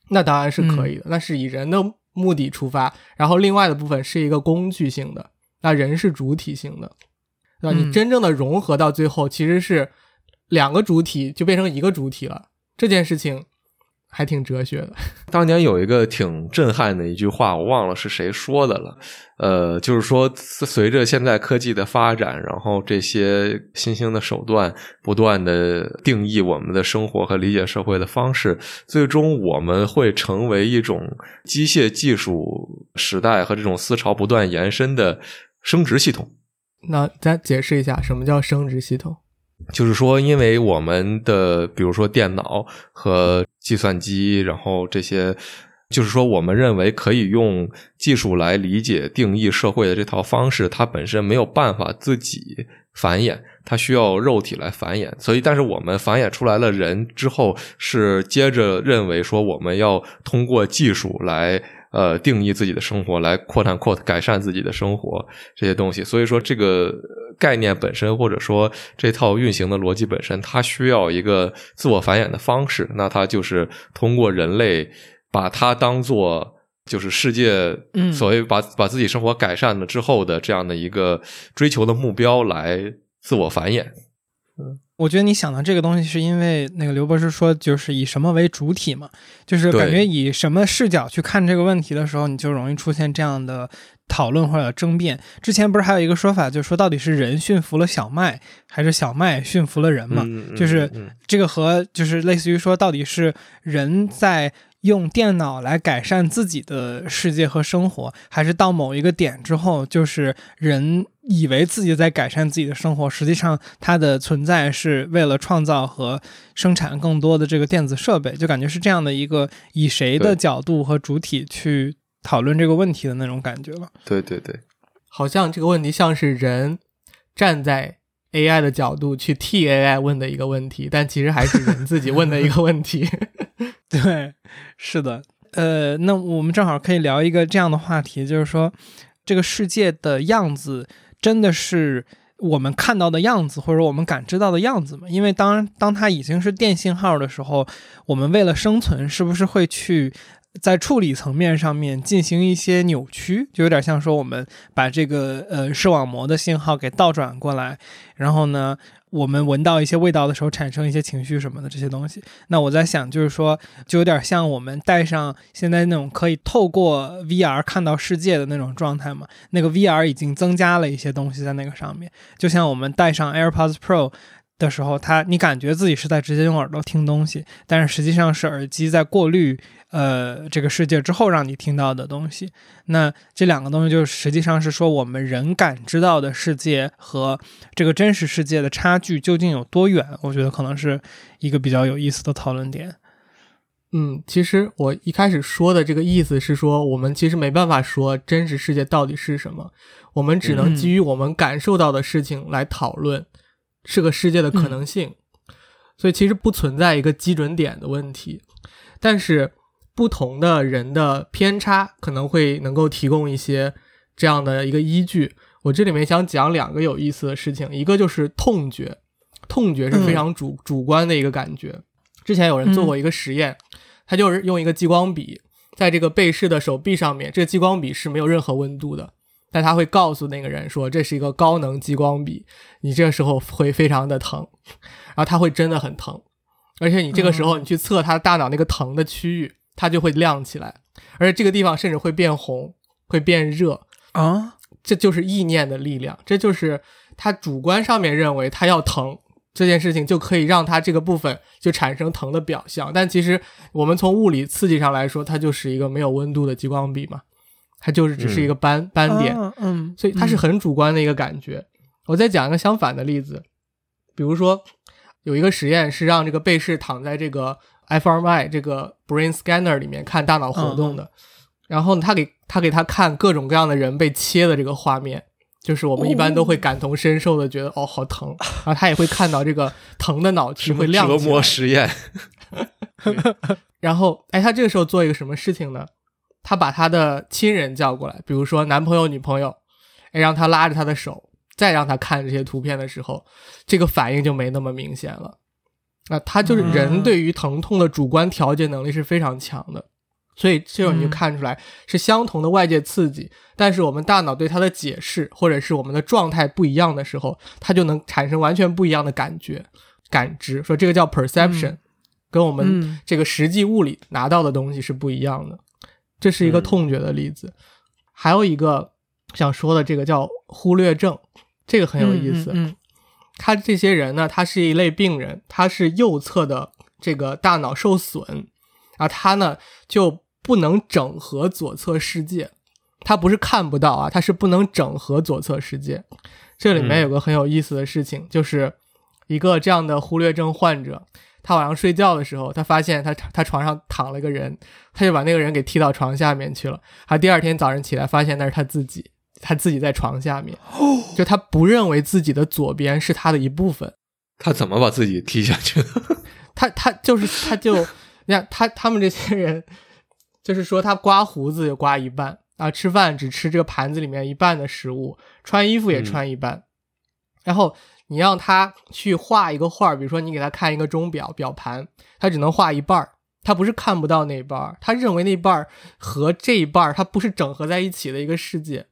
那当然是可以的，那是以人的目的出发，然后另外的部分是一个工具性的，那人是主体性的，对吧？你真正的融合到最后，其实是两个主体就变成一个主体了，这件事情。还挺哲学的。当年有一个挺震撼的一句话，我忘了是谁说的了。呃，就是说，随着现在科技的发展，然后这些新兴的手段不断的定义我们的生活和理解社会的方式，最终我们会成为一种机械技术时代和这种思潮不断延伸的生殖系统。那再解释一下，什么叫生殖系统？就是说，因为我们的比如说电脑和计算机，然后这些，就是说，我们认为可以用技术来理解、定义社会的这套方式，它本身没有办法自己繁衍，它需要肉体来繁衍。所以，但是我们繁衍出来了人之后，是接着认为说，我们要通过技术来。呃，定义自己的生活，来扩展、扩改善自己的生活这些东西。所以说，这个概念本身，或者说这套运行的逻辑本身，它需要一个自我繁衍的方式。那它就是通过人类把它当做就是世界所谓把把自己生活改善了之后的这样的一个追求的目标来自我繁衍。嗯。我觉得你想到这个东西，是因为那个刘博士说，就是以什么为主体嘛，就是感觉以什么视角去看这个问题的时候，你就容易出现这样的讨论或者争辩。之前不是还有一个说法，就是说到底是人驯服了小麦，还是小麦驯服了人嘛？就是这个和就是类似于说，到底是人在。用电脑来改善自己的世界和生活，还是到某一个点之后，就是人以为自己在改善自己的生活，实际上它的存在是为了创造和生产更多的这个电子设备，就感觉是这样的一个以谁的角度和主体去讨论这个问题的那种感觉了。对对对，好像这个问题像是人站在 AI 的角度去替 AI 问的一个问题，但其实还是人自己问的一个问题。对，是的，呃，那我们正好可以聊一个这样的话题，就是说，这个世界的样子真的是我们看到的样子，或者我们感知到的样子吗？因为当当它已经是电信号的时候，我们为了生存，是不是会去在处理层面上面进行一些扭曲？就有点像说，我们把这个呃视网膜的信号给倒转过来，然后呢？我们闻到一些味道的时候，产生一些情绪什么的这些东西。那我在想，就是说，就有点像我们戴上现在那种可以透过 VR 看到世界的那种状态嘛。那个 VR 已经增加了一些东西在那个上面，就像我们戴上 AirPods Pro。的时候，它你感觉自己是在直接用耳朵听东西，但是实际上是耳机在过滤呃这个世界之后让你听到的东西。那这两个东西就实际上是说，我们人感知到的世界和这个真实世界的差距究竟有多远？我觉得可能是一个比较有意思的讨论点。嗯，其实我一开始说的这个意思是说，我们其实没办法说真实世界到底是什么，我们只能基于我们感受到的事情来讨论。是个世界的可能性，所以其实不存在一个基准点的问题，但是不同的人的偏差可能会能够提供一些这样的一个依据。我这里面想讲两个有意思的事情，一个就是痛觉，痛觉是非常主主观的一个感觉。之前有人做过一个实验，他就是用一个激光笔在这个被试的手臂上面，这个激光笔是没有任何温度的。但他会告诉那个人说这是一个高能激光笔，你这个时候会非常的疼，然后他会真的很疼，而且你这个时候你去测他大脑那个疼的区域，它就会亮起来，而且这个地方甚至会变红，会变热。啊，这就是意念的力量，这就是他主观上面认为他要疼这件事情就可以让他这个部分就产生疼的表象，但其实我们从物理刺激上来说，它就是一个没有温度的激光笔嘛。它就是只是一个斑斑点，嗯，所以它是很主观的一个感觉。我再讲一个相反的例子，比如说有一个实验是让这个被试躺在这个 fMRI 这个 brain scanner 里面看大脑活动的，然后他给他给他看各种各样的人被切的这个画面，就是我们一般都会感同身受的觉得哦好疼，然后他也会看到这个疼的脑区会亮起来。折磨实验。然后哎，他这个时候做一个什么事情呢？他把他的亲人叫过来，比如说男朋友、女朋友，哎，让他拉着他的手，再让他看这些图片的时候，这个反应就没那么明显了。那他就是人对于疼痛的主观调节能力是非常强的。所以这种你就嗯看出来是相同的外界刺激，但是我们大脑对它的解释或者是我们的状态不一样的时候，它就能产生完全不一样的感觉、感知。说这个叫 perception，、嗯跟我们嗯这个实际物理拿到的东西是不一样的。这是一个嗯痛觉的例子。还有一个想说的，这个叫忽略症，这个很有意思。嗯嗯他这些人呢，他是一类病人，他是右侧的这个大脑受损，啊，他呢就不能整合左侧世界，他不是看不到啊，他是不能整合左侧世界。这里面嗯有个很有意思的事情，就是一个这样的忽略症患者，他晚上睡觉的时候，他发现他他床上躺了一个人，他就把那个人给踢到床下面去了。他第二天早上起来，发现那是他自己，他自己在床下面，就他不认为自己的左边是他的一部分。他怎么把自己踢下去的？他他就是他就你看他他们这些人，就是说他刮胡子就刮一半啊，吃饭只吃这个盘子里面一半的食物，穿衣服也穿一半，然后你让他去画一个画，比如说你给他看一个钟表表盘，他只能画一半儿。他不是看不到那一半儿，他认为那一半儿和这一半儿它不是整合在一起的一个世界。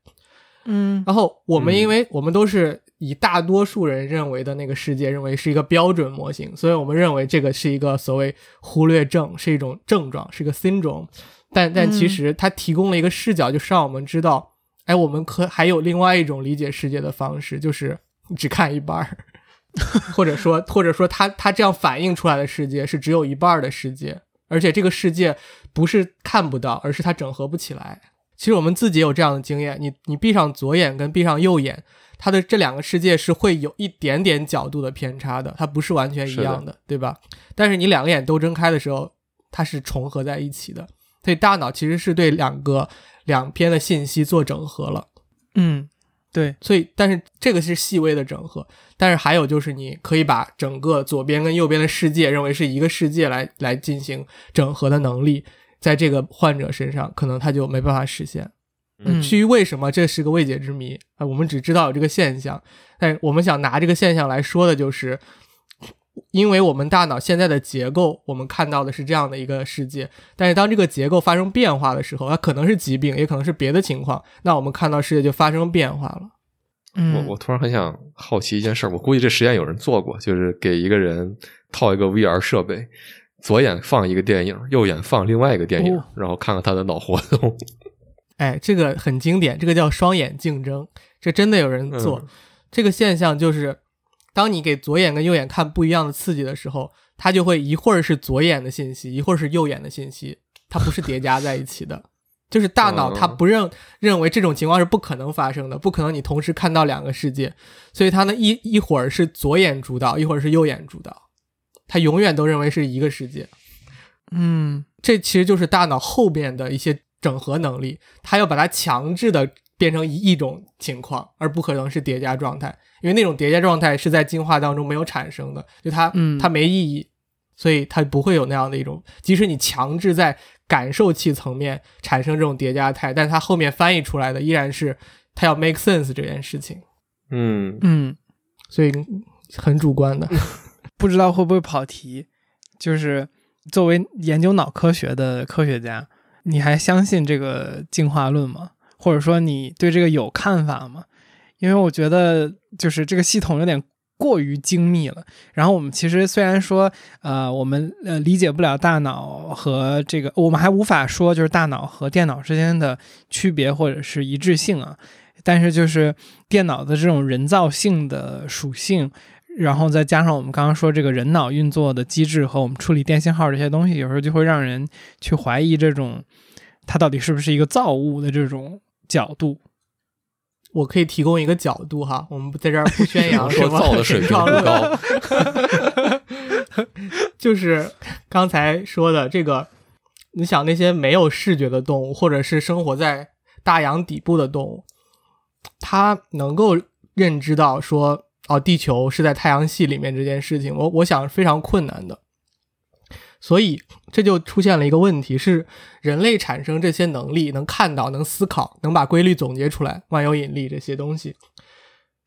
嗯然后我们嗯因为我们都是以大多数人认为的那个世界认为是一个标准模型，所以我们认为这个是一个所谓忽略症，是一种症状，是一个 syndrome。但但其实它提供了一个视角，就是让我们知道，哎，我们可还有另外一种理解世界的方式，就是只看一半儿，或者说或者说他他这样反映出来的世界是只有一半儿的世界，而且这个世界不是看不到，而是它整合不起来。其实我们自己有这样的经验，你你闭上左眼跟闭上右眼，它的这两个世界是会有一点点角度的偏差的，它不是完全一样的，对吧？但是你两个眼都睁开的时候，它是重合在一起的。所以大脑其实是对两个两边的信息做整合了。嗯，对，所以，但是这个是细微的整合，但是还有就是你可以把整个左边跟右边的世界认为是一个世界来来进行整合的能力，在这个患者身上可能他就没办法实现。嗯至于为什么，这是个未解之谜啊、我们只知道有这个现象，但我们想拿这个现象来说的就是，因为我们大脑现在的结构，我们看到的是这样的一个世界，但是当这个结构发生变化的时候，它可能是疾病，也可能是别的情况，那我们看到世界就发生变化了。嗯，我我突然很想好奇一件事儿，我估计这实验有人做过，就是给一个人套一个 VR 设备，左眼放一个电影，右眼放另外一个电影，哦然后看看他的脑活动。哎，这个很经典，这个叫双眼竞争，这真的有人做。嗯这个现象就是，当你给左眼跟右眼看不一样的刺激的时候，它就会一会儿是左眼的信息，一会儿是右眼的信息，它不是叠加在一起的。就是大脑它嗯不认认为这种情况是不可能发生的，不可能你同时看到两个世界，所以它呢一一会儿是左眼主导，一会儿是右眼主导，它永远都认为是一个世界。嗯这其实就是大脑后边的一些整合能力，它要把它强制的变成一一种情况，而不可能是叠加状态，因为那种叠加状态是在进化当中没有产生的，就它、嗯它没意义，所以它不会有那样的一种，即使你强制在感受器层面产生这种叠加态，但它后面翻译出来的依然是它要 make sense 这件事情，嗯，嗯，所以很主观的。不知道会不会跑题，就是作为研究脑科学的科学家，你还相信这个进化论吗？或者说你对这个有看法吗？因为我觉得就是这个系统有点过于精密了。然后我们其实虽然说，呃，我们呃理解不了大脑和这个，我们还无法说就是大脑和电脑之间的区别或者是一致性啊。但是就是电脑的这种人造性的属性，然后再加上我们刚刚说这个人脑运作的机制和我们处理电信号这些东西，有时候就会让人去怀疑这种它到底是不是一个造物的这种角度。我可以提供一个角度哈，我们在这儿不宣扬 说什么造的水平不高。就是刚才说的这个，你想那些没有视觉的动物，或者是生活在大洋底部的动物，它能够认知到说，哦，地球是在太阳系里面这件事情，我我想是非常困难的。所以这就出现了一个问题：是人类产生这些能力，能看到、能思考、能把规律总结出来，万有引力这些东西，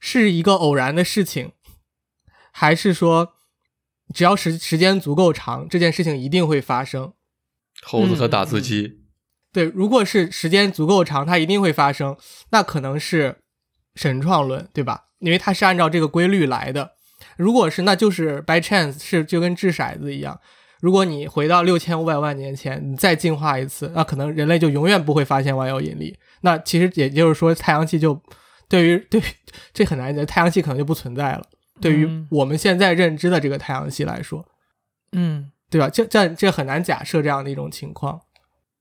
是一个偶然的事情，还是说，只要时时间足够长，这件事情一定会发生？猴子和打字机，对，如果是时间足够长，它一定会发生，那可能是神创论，对吧？因为它是按照这个规律来的。如果是，那就是 by chance，是就跟掷骰子一样。如果你回到六千五百万年前，你再进化一次，那可能人类就永远不会发现万有引力。那其实也就是说，太阳系就对于对这很难讲，太阳系可能就不存在了。对于我们现在认知的这个太阳系来说，嗯，对吧？这这这很难假设这样的一种情况。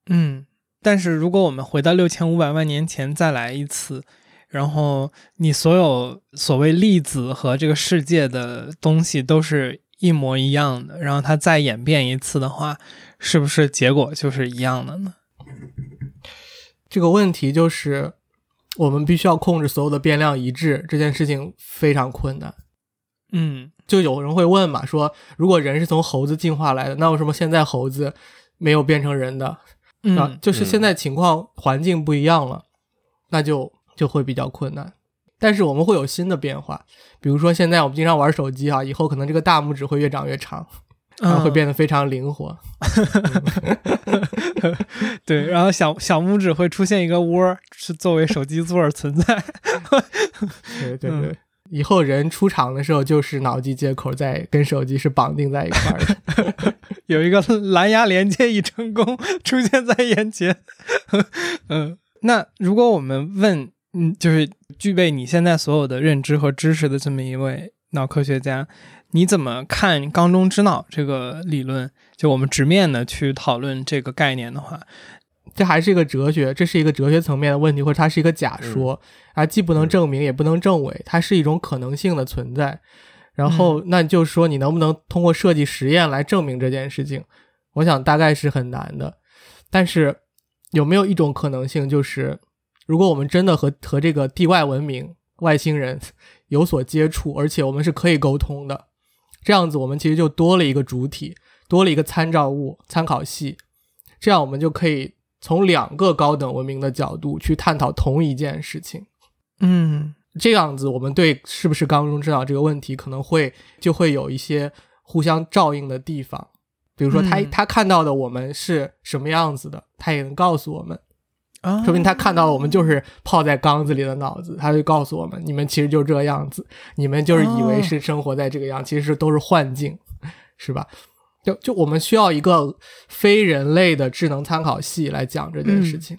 嗯。但是如果我们回到六千五百万年前再来一次，然后你所有所谓粒子和这个世界的东西都是一模一样的，然后它再演变一次的话，是不是结果就是一样的呢？这个问题就是我们必须要控制所有的变量一致，这件事情非常困难。嗯，就有人会问嘛，说如果人是从猴子进化来的，那为什么现在猴子没有变成人的？嗯，就是现在情况环境不一样了，那就就会比较困难。但是我们会有新的变化，比如说现在我们经常玩手机啊，以后可能这个大拇指会越长越长，然后会变得非常灵活。对，然后小小拇指会出现一个窝，是作为手机座存在。对对对。以后人出厂的时候，就是脑机接口在跟手机是绑定在一块儿的，有一个蓝牙连接已成功出现在眼前。嗯，那如果我们问，嗯，就是具备你现在所有的认知和知识的这么一位脑科学家，你怎么看缸中之脑这个理论？就我们直面的去讨论这个概念的话。这还是一个哲学，这是一个哲学层面的问题，或者它是一个假说啊，既不能证明，也不能证伪，它是一种可能性的存在。然后，那就是说，你能不能通过设计实验来证明这件事情？我想大概是很难的。但是，有没有一种可能性，就是如果我们真的和和这个地外文明、外星人 有所接触，而且我们是可以沟通的，这样子我们其实就多了一个主体，多了一个参照物、参考系，这样我们就可以。从两个高等文明的角度去探讨同一件事情，嗯，这样子我们对是不是刚中之脑这个问题可能会就会有一些互相照应的地方。比如说他他看到的我们是什么样子的，他也能告诉我们啊，说明他看到了我们就是泡在缸子里的脑子，他就告诉我们，你们其实就这样子，你们就是以为是生活在这个样，其实都是幻境，是吧？就就我们需要一个非人类的智能参考系来讲这件事情。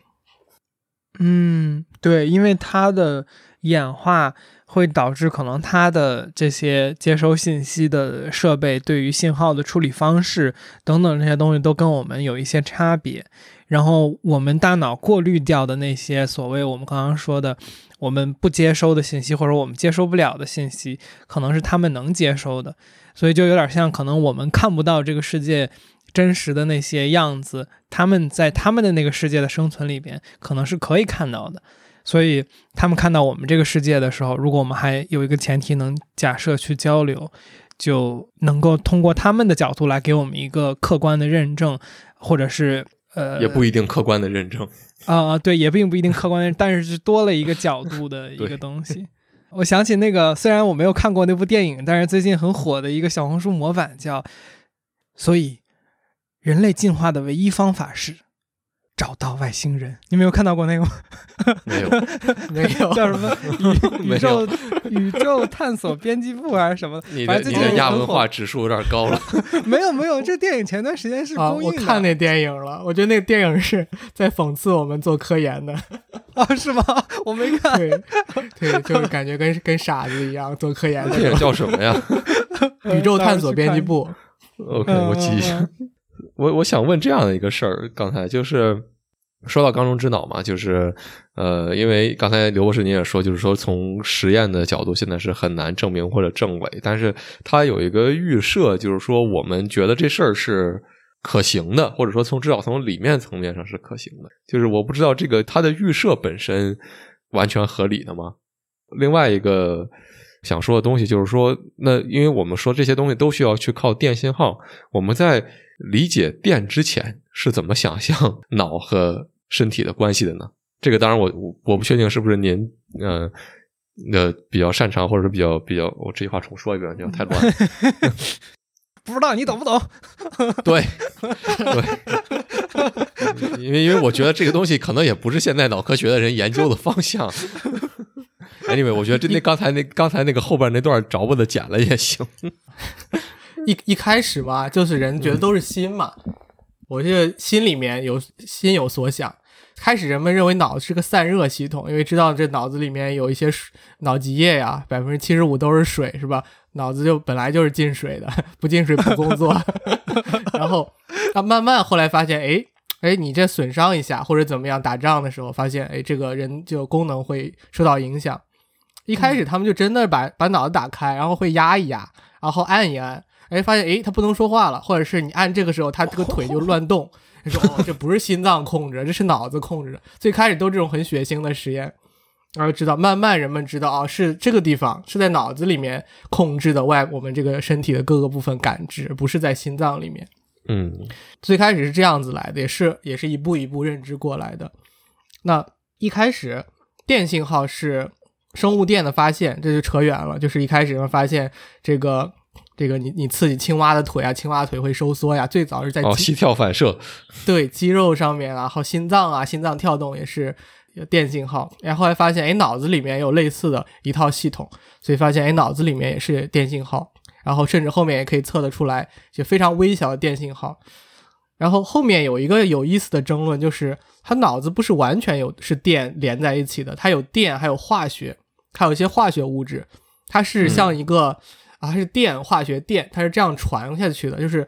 嗯，对，因为它的演化会导致可能它的这些接收信息的设备对于信号的处理方式等等这些东西都跟我们有一些差别。然后我们大脑过滤掉的那些所谓我们刚刚说的我们不接收的信息，或者我们接收不了的信息，可能是他们能接收的。所以就有点像，可能我们看不到这个世界真实的那些样子，他们在他们的那个世界的生存里边，可能是可以看到的。所以他们看到我们这个世界的时候，如果我们还有一个前提能假设去交流，就能够通过他们的角度来给我们一个客观的认证，或者是呃，也不一定客观的认证啊，对，也并不一定客观，但是是多了一个角度的 一个东西。我想起那个，虽然我没有看过那部电影，但是最近很火的一个小红书模板叫“所以人类进化的唯一方法是找到外星人”。你没有看到过那个吗？没有，没有。叫什么宇宙宇宙探索编辑部还是什么？你的你的亚文化指数有点高了。没有没有，这电影前段时间是公映的。我看那电影了，我觉得那个电影是在讽刺我们做科研的。啊，是吗？我没看。对，对，就是感觉跟跟傻子一样做科研。电影叫什么呀？宇宙探索编辑部。OK，我记一下。我我想问这样的一个事儿，刚才就是说到缸中之脑嘛，就是呃，因为刚才刘博士您也说，就是说从实验的角度，现在是很难证明或者证伪，但是他有一个预设，就是说我们觉得这事儿是。可行的，或者说从至少从理面层面上是可行的，就是我不知道这个它的预设本身完全合理的吗？另外一个想说的东西就是说，那因为我们说这些东西都需要去靠电信号，我们在理解电之前是怎么想象脑和身体的关系的呢？这个当然我我不确定是不是您呃呃比较擅长，或者是比较比较，我这句话重说一遍，这样太乱了。不知道你懂不懂？对，对，因为因为我觉得这个东西可能也不是现在脑科学的人研究的方向。Anyway，我觉得这那刚才那刚才那个后边那段着不得剪了也行。一一开始吧，就是人觉得都是心嘛，我这个心里面有心有所想。开始人们认为脑子是个散热系统，因为知道这脑子里面有一些水脑脊液呀，百分之七十五都是水，是吧？脑子就本来就是进水的，不进水不工作。然后他慢慢后来发现，哎哎，你这损伤一下或者怎么样，打仗的时候发现，哎，这个人就功能会受到影响。一开始他们就真的把把脑子打开，然后会压一压，然后按一按，哎，发现哎他不能说话了，或者是你按这个时候他这个腿就乱动。他说：“哦，这不是心脏控制，这是脑子控制。最开始都这种很血腥的实验，然后知道，慢慢人们知道，哦，是这个地方是在脑子里面控制的外我们这个身体的各个部分感知，不是在心脏里面。嗯，最开始是这样子来的，也是也是一步一步认知过来的。那一开始电信号是生物电的发现，这就扯远了。就是一开始人们发现这个。”这个你你刺激青蛙的腿啊，青蛙腿会收缩呀。最早是在哦，膝跳反射，对肌肉上面，然后心脏啊，心脏跳动也是有电信号。然后后来发现，哎，脑子里面有类似的一套系统，所以发现，哎，脑子里面也是电信号。然后甚至后面也可以测得出来，就非常微小的电信号。然后后面有一个有意思的争论，就是他脑子不是完全有是电连在一起的，它有电，还有化学，还有一些化学物质，它是像一个。啊，它是电化学电，它是这样传下去的，就是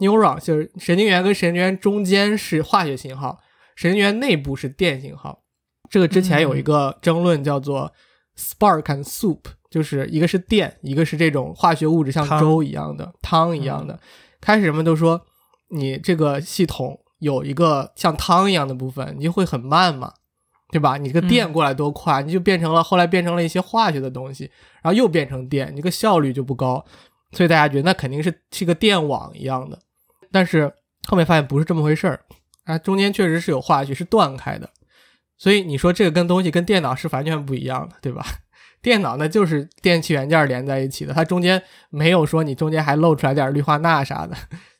neuron，就是神经元跟神经元中间是化学信号，神经元内部是电信号。这个之前有一个争论叫做 spark and soup，就是一个是电，一个是这种化学物质像粥一样的汤一样的。开始人们都说你这个系统有一个像汤一样的部分，你就会很慢嘛。对吧？你这个电过来多快，你就变成了后来变成了一些化学的东西，然后又变成电，你这个效率就不高，所以大家觉得那肯定是是个电网一样的。但是后面发现不是这么回事儿啊，中间确实是有化学是断开的，所以你说这个跟东西跟电脑是完全不一样的，对吧？电脑那就是电器元件连在一起的，它中间没有说你中间还露出来点氯化钠啥的。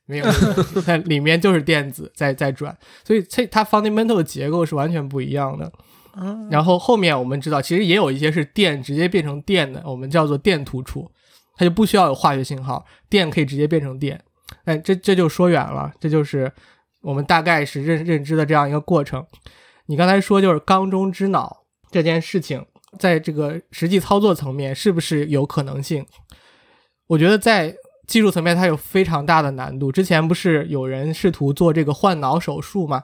没有，它里面就是电子在在转，所以这它 fundamental 的结构是完全不一样的。然后后面我们知道，其实也有一些是电直接变成电的，我们叫做电突触，它就不需要有化学信号，电可以直接变成电。哎，这这就说远了，这就是我们大概是认认知的这样一个过程。你刚才说就是缸中之脑这件事情，在这个实际操作层面是不是有可能性？我觉得在。技术层面它有非常大的难度。之前不是有人试图做这个换脑手术吗？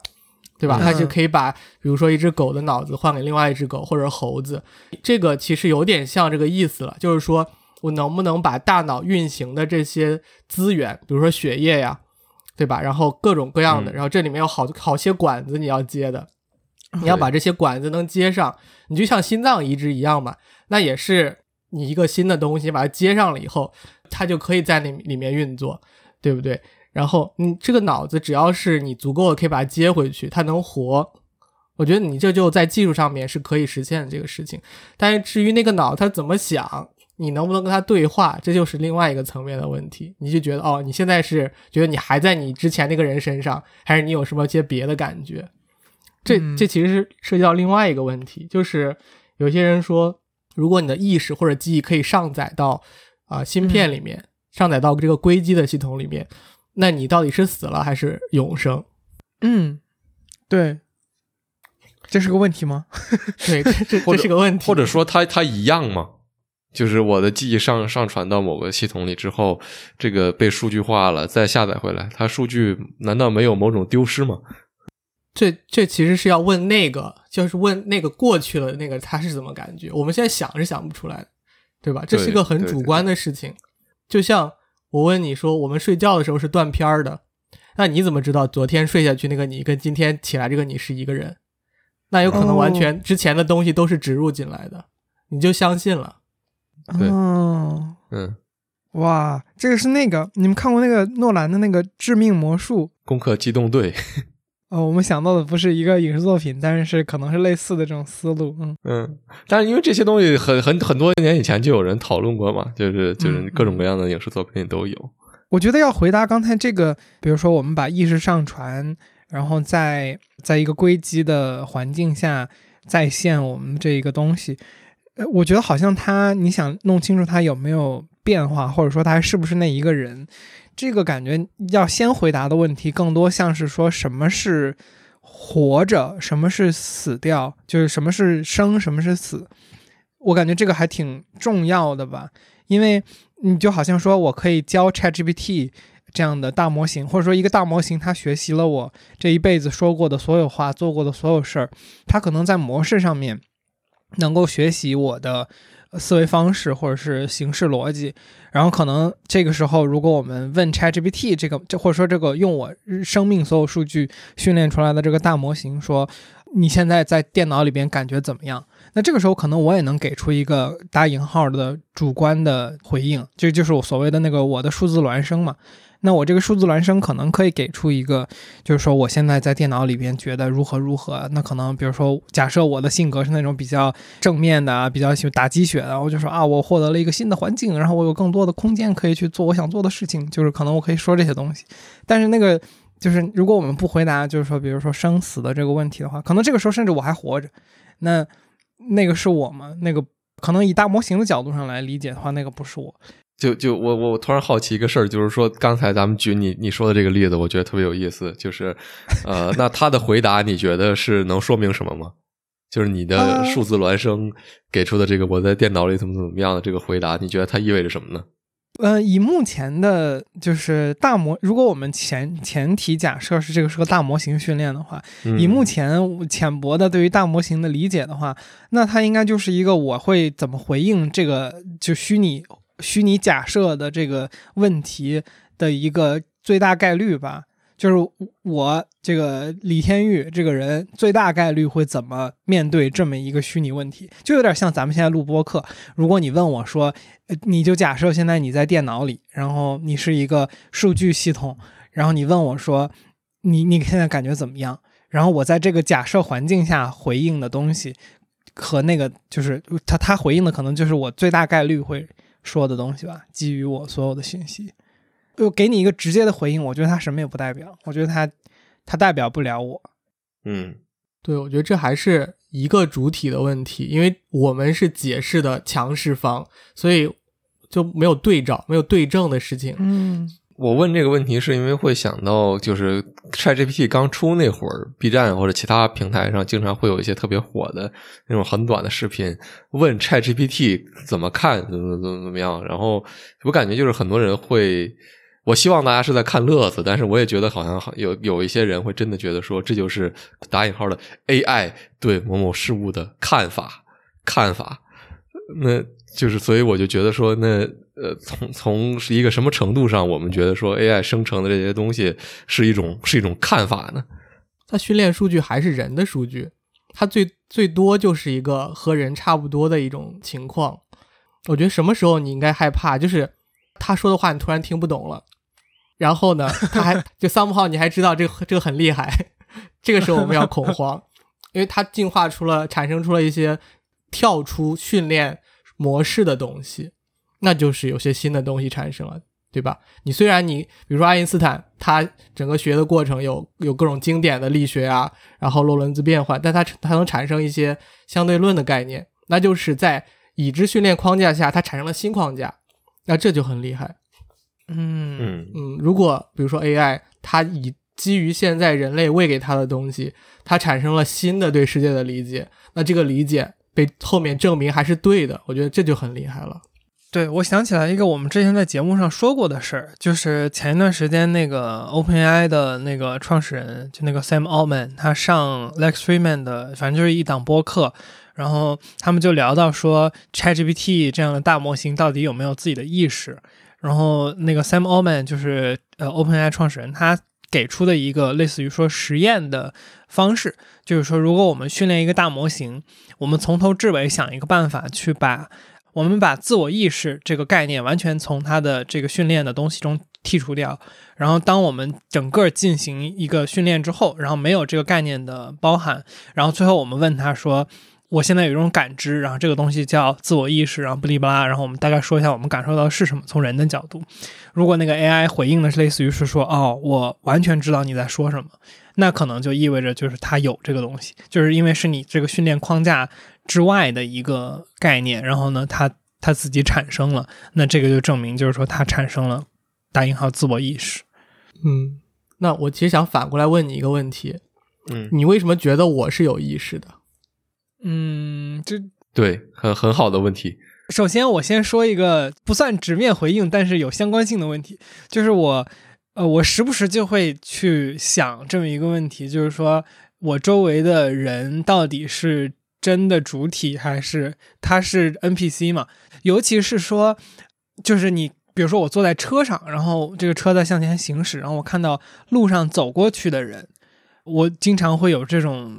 对吧？他就可以把，比如说一只狗的脑子换给另外一只狗或者猴子。这个其实有点像这个意思了，就是说我能不能把大脑运行的这些资源，比如说血液呀，对吧？然后各种各样的，然后这里面有好好些管子你要接的，你要把这些管子能接上，你就像心脏移植一样嘛，那也是你一个新的东西把它接上了以后。它就可以在里里面运作，对不对？然后你这个脑子只要是你足够的可以把它接回去，它能活。我觉得你这就在技术上面是可以实现这个事情。但是至于那个脑它怎么想，你能不能跟它对话，这就是另外一个层面的问题。你就觉得哦，你现在是觉得你还在你之前那个人身上，还是你有什么些别的感觉？这这其实是涉及到另外一个问题，就是有些人说，如果你的意识或者记忆可以上载到。啊，芯片里面上载到这个硅基的系统里面，那你到底是死了还是永生？嗯，对，这是个问题吗？对，这这是个问题。或者说，它它一样吗？就是我的记忆上上传到某个系统里之后，这个被数据化了，再下载回来，它数据难道没有某种丢失吗？这这其实是要问那个，就是问那个过去了那个他是怎么感觉？我们现在想是想不出来的。对吧？这是个很主观的事情，就像我问你说，我们睡觉的时候是断片儿的，那你怎么知道昨天睡下去那个你跟今天起来这个你是一个人？那有可能完全之前的东西都是植入进来的，你就相信了。对，嗯，哇，这个是那个你们看过那个诺兰的那个《致命魔术》？攻克机动队。哦，我们想到的不是一个影视作品，但是可能是类似的这种思路。嗯嗯，但是因为这些东西很很很多年以前就有人讨论过嘛，就是就是各种各样的影视作品都有。我觉得要回答刚才这个，比如说我们把意识上传，然后在在一个硅基的环境下再现我们这一个东西。呃，我觉得好像他，你想弄清楚他有没有变化，或者说他是不是那一个人，这个感觉要先回答的问题，更多像是说什么是活着，什么是死掉，就是什么是生，什么是死。我感觉这个还挺重要的吧，因为你就好像说我可以教 ChatGPT 这样的大模型，或者说一个大模型，它学习了我这一辈子说过的所有话，做过的所有事儿，它可能在模式上面。能够学习我的思维方式或者是形式逻辑，然后可能这个时候，如果我们问 ChatGPT 这个，就或者说这个用我生命所有数据训练出来的这个大模型，说你现在在电脑里边感觉怎么样？那这个时候可能我也能给出一个打引号的主观的回应，这就是我所谓的那个我的数字孪生嘛。那我这个数字孪生可能可以给出一个，就是说我现在在电脑里边觉得如何如何。那可能比如说，假设我的性格是那种比较正面的，比较喜欢打鸡血的，我就说啊，我获得了一个新的环境，然后我有更多的空间可以去做我想做的事情。就是可能我可以说这些东西。但是那个就是如果我们不回答，就是说比如说生死的这个问题的话，可能这个时候甚至我还活着，那那个是我吗？那个可能以大模型的角度上来理解的话，那个不是我。就就我我突然好奇一个事儿，就是说刚才咱们举你你说的这个例子，我觉得特别有意思。就是，呃，那他的回答你觉得是能说明什么吗？就是你的数字孪生给出的这个我在电脑里怎么怎么样的这个回答，你觉得它意味着什么呢？呃，以目前的，就是大模，如果我们前前提假设是这个是个大模型训练的话，以目前浅薄的对于大模型的理解的话，那它应该就是一个我会怎么回应这个就虚拟。虚拟假设的这个问题的一个最大概率吧，就是我这个李天玉这个人最大概率会怎么面对这么一个虚拟问题，就有点像咱们现在录播课。如果你问我说，你就假设现在你在电脑里，然后你是一个数据系统，然后你问我说，你你现在感觉怎么样？然后我在这个假设环境下回应的东西，和那个就是他他回应的可能就是我最大概率会。说的东西吧，基于我所有的信息，就给你一个直接的回应。我觉得他什么也不代表，我觉得他他代表不了我。嗯，对，我觉得这还是一个主体的问题，因为我们是解释的强势方，所以就没有对照、没有对证的事情。嗯。我问这个问题是因为会想到，就是 ChatGPT 刚出那会儿，B 站或者其他平台上经常会有一些特别火的那种很短的视频，问 ChatGPT 怎么看，怎么怎么怎么样。然后我感觉就是很多人会，我希望大家是在看乐子，但是我也觉得好像有有一些人会真的觉得说，这就是打引号的 AI 对某某事物的看法，看法。那就是，所以我就觉得说，那。呃，从从是一个什么程度上，我们觉得说 AI 生成的这些东西是一种是一种看法呢？它训练数据还是人的数据，它最最多就是一个和人差不多的一种情况。我觉得什么时候你应该害怕，就是他说的话你突然听不懂了，然后呢，他还就三木号你还知道这个这个很厉害，这个时候我们要恐慌，因为它进化出了产生出了一些跳出训练模式的东西。那就是有些新的东西产生了，对吧？你虽然你，比如说爱因斯坦，他整个学的过程有有各种经典的力学啊，然后洛伦兹变换，但他他能产生一些相对论的概念，那就是在已知训练框架下，它产生了新框架，那这就很厉害。嗯嗯嗯，如果比如说 AI，它以基于现在人类喂给它的东西，它产生了新的对世界的理解，那这个理解被后面证明还是对的，我觉得这就很厉害了。对，我想起来一个我们之前在节目上说过的事儿，就是前一段时间那个 OpenAI 的那个创始人，就那个 Sam Altman，他上 Lex Fridman 的，反正就是一档播客，然后他们就聊到说 ChatGPT 这样的大模型到底有没有自己的意识，然后那个 Sam Altman 就是呃 OpenAI 创始人，他给出的一个类似于说实验的方式，就是说如果我们训练一个大模型，我们从头至尾想一个办法去把我们把自我意识这个概念完全从它的这个训练的东西中剔除掉，然后当我们整个进行一个训练之后，然后没有这个概念的包含，然后最后我们问他说：“我现在有一种感知，然后这个东西叫自我意识，然后不哩不拉，然后我们大概说一下我们感受到的是什么，从人的角度。如果那个 AI 回应的是类似于是说，哦，我完全知道你在说什么，那可能就意味着就是它有这个东西，就是因为是你这个训练框架之外的一个概念，然后呢，它它自己产生了，那这个就证明就是说它产生了大引号自我意识。嗯，那我其实想反过来问你一个问题，嗯，你为什么觉得我是有意识的？嗯，这对，很很好的问题。首先，我先说一个不算直面回应，但是有相关性的问题，就是我，呃，我时不时就会去想这么一个问题，就是说我周围的人到底是真的主体还是他是 NPC 嘛？尤其是说，就是你，比如说我坐在车上，然后这个车在向前行驶，然后我看到路上走过去的人，我经常会有这种。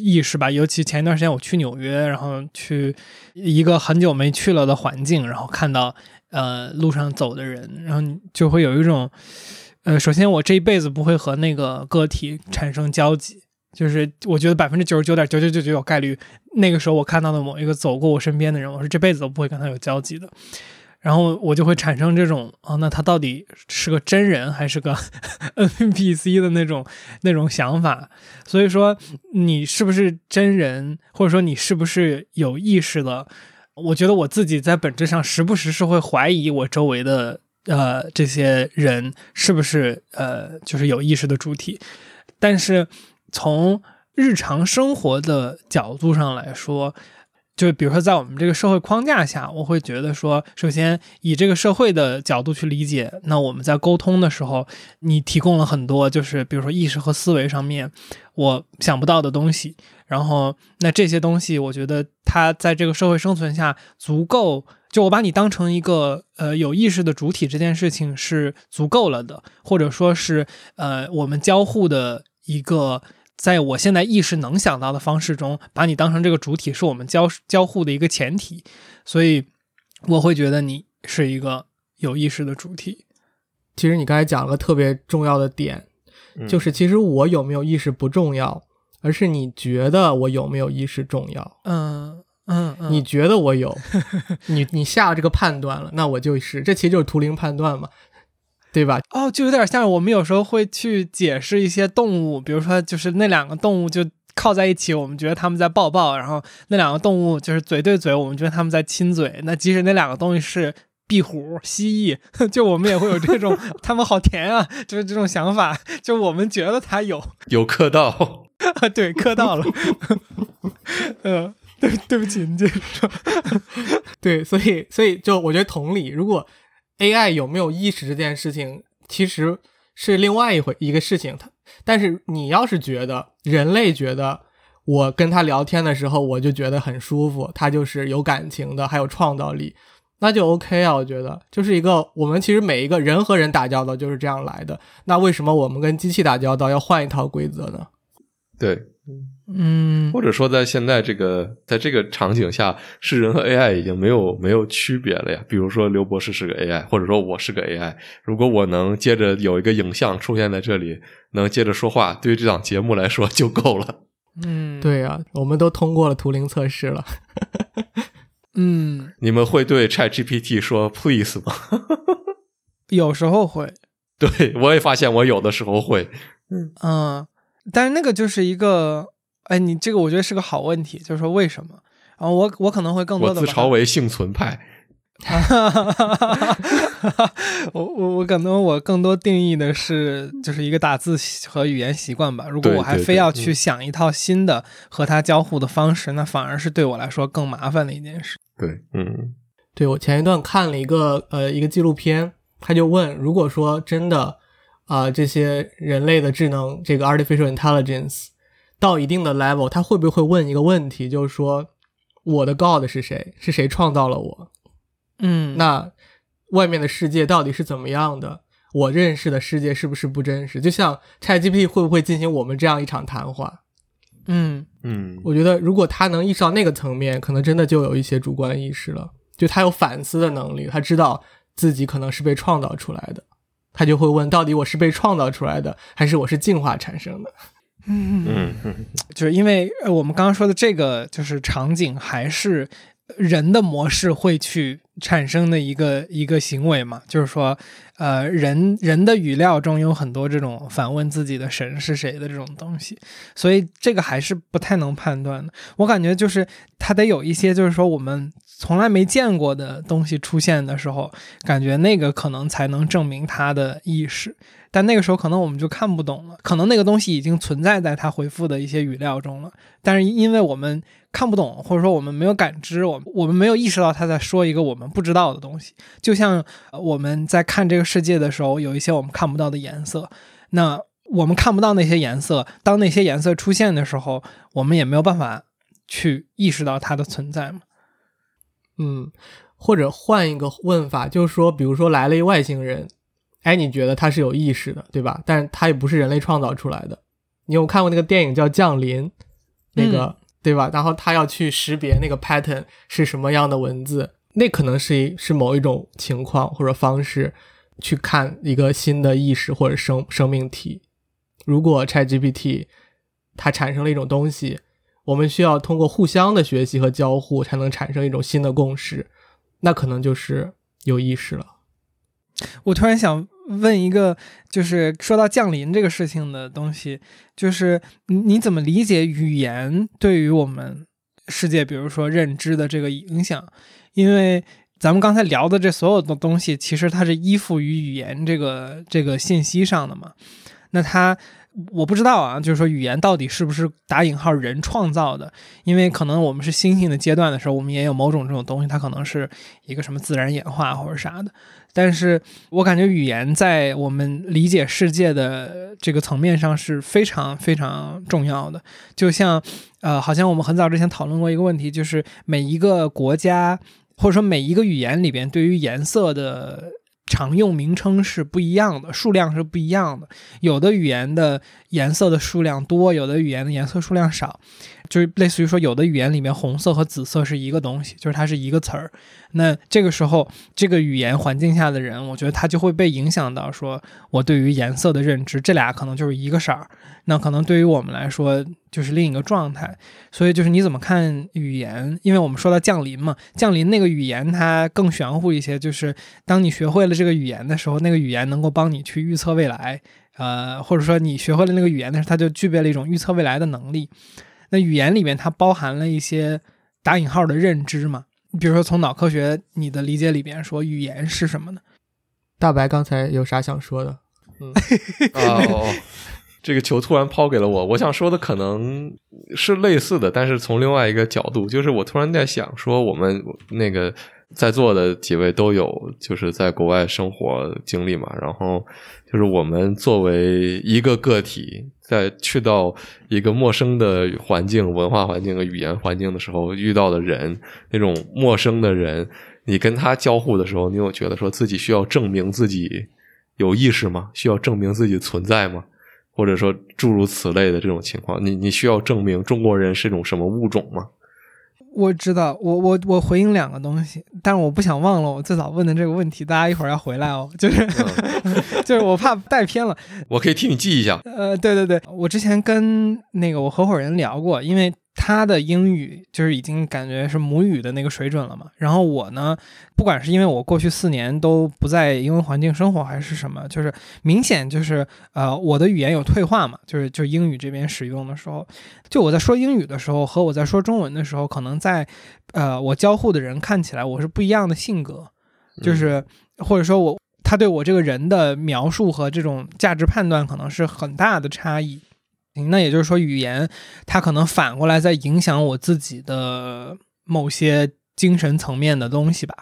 意识吧，尤其前一段时间我去纽约，然后去一个很久没去了的环境，然后看到呃路上走的人，然后就会有一种呃，首先我这一辈子不会和那个个体产生交集，就是我觉得百分之九十九点九九九九有概率，那个时候我看到的某一个走过我身边的人，我是这辈子都不会跟他有交集的。然后我就会产生这种啊，那他到底是个真人还是个 NPC 的那种那种想法。所以说，你是不是真人，或者说你是不是有意识的？我觉得我自己在本质上时不时是会怀疑我周围的呃这些人是不是呃就是有意识的主体。但是从日常生活的角度上来说。就比如说，在我们这个社会框架下，我会觉得说，首先以这个社会的角度去理解，那我们在沟通的时候，你提供了很多，就是比如说意识和思维上面我想不到的东西。然后，那这些东西，我觉得它在这个社会生存下足够，就我把你当成一个呃有意识的主体，这件事情是足够了的，或者说是呃我们交互的一个。在我现在意识能想到的方式中，把你当成这个主体，是我们交交互的一个前提，所以我会觉得你是一个有意识的主体。其实你刚才讲了个特别重要的点，就是其实我有没有意识不重要，而是你觉得我有没有意识重要。嗯嗯，你觉得我有，你你下了这个判断了，那我就是，这其实就是图灵判断嘛。对吧？哦，就有点像我们有时候会去解释一些动物，比如说就是那两个动物就靠在一起，我们觉得他们在抱抱；然后那两个动物就是嘴对嘴，我们觉得他们在亲嘴。那即使那两个东西是壁虎、蜥蜴，就我们也会有这种 他们好甜啊，就是这种想法。就我们觉得它有有磕到，对，磕到了。嗯，对，对不起，你接着说。对，所以，所以就我觉得同理，如果。AI 有没有意识这件事情，其实是另外一回一个事情。它，但是你要是觉得人类觉得我跟他聊天的时候，我就觉得很舒服，他就是有感情的，还有创造力，那就 OK 啊。我觉得就是一个我们其实每一个人和人打交道就是这样来的。那为什么我们跟机器打交道要换一套规则呢？对。或者说，在现在这个在这个场景下，是人和 AI 已经没有没有区别了呀。比如说，刘博士是个 AI，或者说我是个 AI，如果我能接着有一个影像出现在这里，能接着说话，对于这档节目来说就够了。嗯，对呀，我们都通过了图灵测试了。嗯，你们会对 ChatGPT 说 “please” 吗？有时候会。对，我也发现我有的时候会。嗯嗯。但是那个就是一个，哎，你这个我觉得是个好问题，就是说为什么？然后我我可能会更多的我自嘲为幸存派，我我我可能我更多定义的是就是一个打字和语言习惯吧。如果我还非要去想一套新的和它交互的方式，那反而是对我来说更麻烦的一件事。对，嗯，对我前一段看了一个呃一个纪录片，他就问，如果说真的。啊，这些人类的智能，这个 artificial intelligence 到一定的 level，他会不会问一个问题，就是说，我的 God 是谁？是谁创造了我？嗯，那外面的世界到底是怎么样的？我认识的世界是不是不真实？就像 ChatGPT 会不会进行我们这样一场谈话？嗯嗯，我觉得如果他能意识到那个层面，可能真的就有一些主观意识了，就他有反思的能力，他知道自己可能是被创造出来的。他就会问：到底我是被创造出来的，还是我是进化产生的？嗯嗯，就是因为我们刚刚说的这个，就是场景还是人的模式会去产生的一个一个行为嘛，就是说，呃，人人的语料中有很多这种反问自己的神是谁的这种东西，所以这个还是不太能判断的。我感觉就是它得有一些，就是说我们从来没见过的东西出现的时候，感觉那个可能才能证明他的意识。但那个时候可能我们就看不懂了，可能那个东西已经存在在他回复的一些语料中了，但是因为我们看不懂，或者说我们没有感知，我我们没有意识到他在说一个我们不知道的东西。就像我们在看这个世界的时候，有一些我们看不到的颜色，那我们看不到那些颜色，当那些颜色出现的时候，我们也没有办法去意识到它的存在嘛。嗯，或者换一个问法，就是说，比如说来了一外星人。哎，你觉得他是有意识的，对吧？但是它也不是人类创造出来的。你有看过那个电影叫《降临》，那个对吧？然后他要去识别那个 pattern 是什么样的文字，那可能是一是某一种情况或者方式去看一个新的意识或者生生命体。如果 ChatGPT 它产生了一种东西，我们需要通过互相的学习和交互才能产生一种新的共识，那可能就是有意识了。我突然想。问一个，就是说到降临这个事情的东西，就是你怎么理解语言对于我们世界，比如说认知的这个影响？因为咱们刚才聊的这所有的东西，其实它是依附于语言这个这个信息上的嘛。那它，我不知道啊，就是说语言到底是不是打引号人创造的？因为可能我们是新兴的阶段的时候，我们也有某种这种东西，它可能是一个什么自然演化或者啥的。但是我感觉语言在我们理解世界的这个层面上是非常非常重要的。就像，呃，好像我们很早之前讨论过一个问题，就是每一个国家或者说每一个语言里边对于颜色的常用名称是不一样的，数量是不一样的。有的语言的颜色的数量多，有的语言的颜色数量少。就是类似于说，有的语言里面红色和紫色是一个东西，就是它是一个词儿。那这个时候，这个语言环境下的人，我觉得他就会被影响到，说我对于颜色的认知，这俩可能就是一个色儿。那可能对于我们来说，就是另一个状态。所以就是你怎么看语言？因为我们说到降临嘛，降临那个语言它更玄乎一些，就是当你学会了这个语言的时候，那个语言能够帮你去预测未来，呃，或者说你学会了那个语言的时候，它就具备了一种预测未来的能力。那语言里面它包含了一些打引号的认知嘛？你比如说从脑科学你的理解里边说语言是什么呢？大白刚才有啥想说的？嗯，哦，这个球突然抛给了我，我想说的可能是类似的，但是从另外一个角度，就是我突然在想说，我们那个在座的几位都有就是在国外生活经历嘛，然后就是我们作为一个个体。在去到一个陌生的环境、文化环境和语言环境的时候，遇到的人，那种陌生的人，你跟他交互的时候，你有觉得说自己需要证明自己有意识吗？需要证明自己存在吗？或者说诸如此类的这种情况，你你需要证明中国人是一种什么物种吗？我知道，我我我回应两个东西，但是我不想忘了我最早问的这个问题，大家一会儿要回来哦，就是 就是我怕带偏了，我可以替你记一下。呃，对对对，我之前跟那个我合伙人聊过，因为。他的英语就是已经感觉是母语的那个水准了嘛。然后我呢，不管是因为我过去四年都不在英文环境生活，还是什么，就是明显就是呃，我的语言有退化嘛。就是就英语这边使用的时候，就我在说英语的时候和我在说中文的时候，可能在呃我交互的人看起来我是不一样的性格，就是或者说我他对我这个人的描述和这种价值判断可能是很大的差异。那也就是说，语言它可能反过来在影响我自己的某些精神层面的东西吧。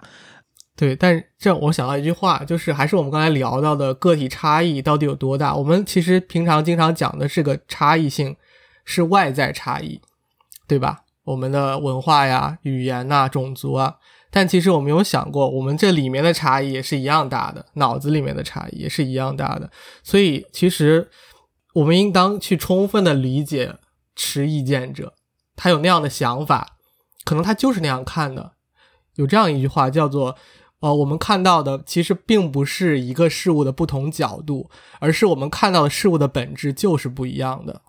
对，但这我想到一句话，就是还是我们刚才聊到的个体差异到底有多大？我们其实平常经常讲的是个差异性，是外在差异，对吧？我们的文化呀、语言呐、种族啊，但其实我们有想过，我们这里面的差异也是一样大的，脑子里面的差异也是一样大的。所以其实。我们应当去充分的理解持意见者，他有那样的想法，可能他就是那样看的。有这样一句话叫做：“呃，我们看到的其实并不是一个事物的不同角度，而是我们看到的事物的本质就是不一样的。”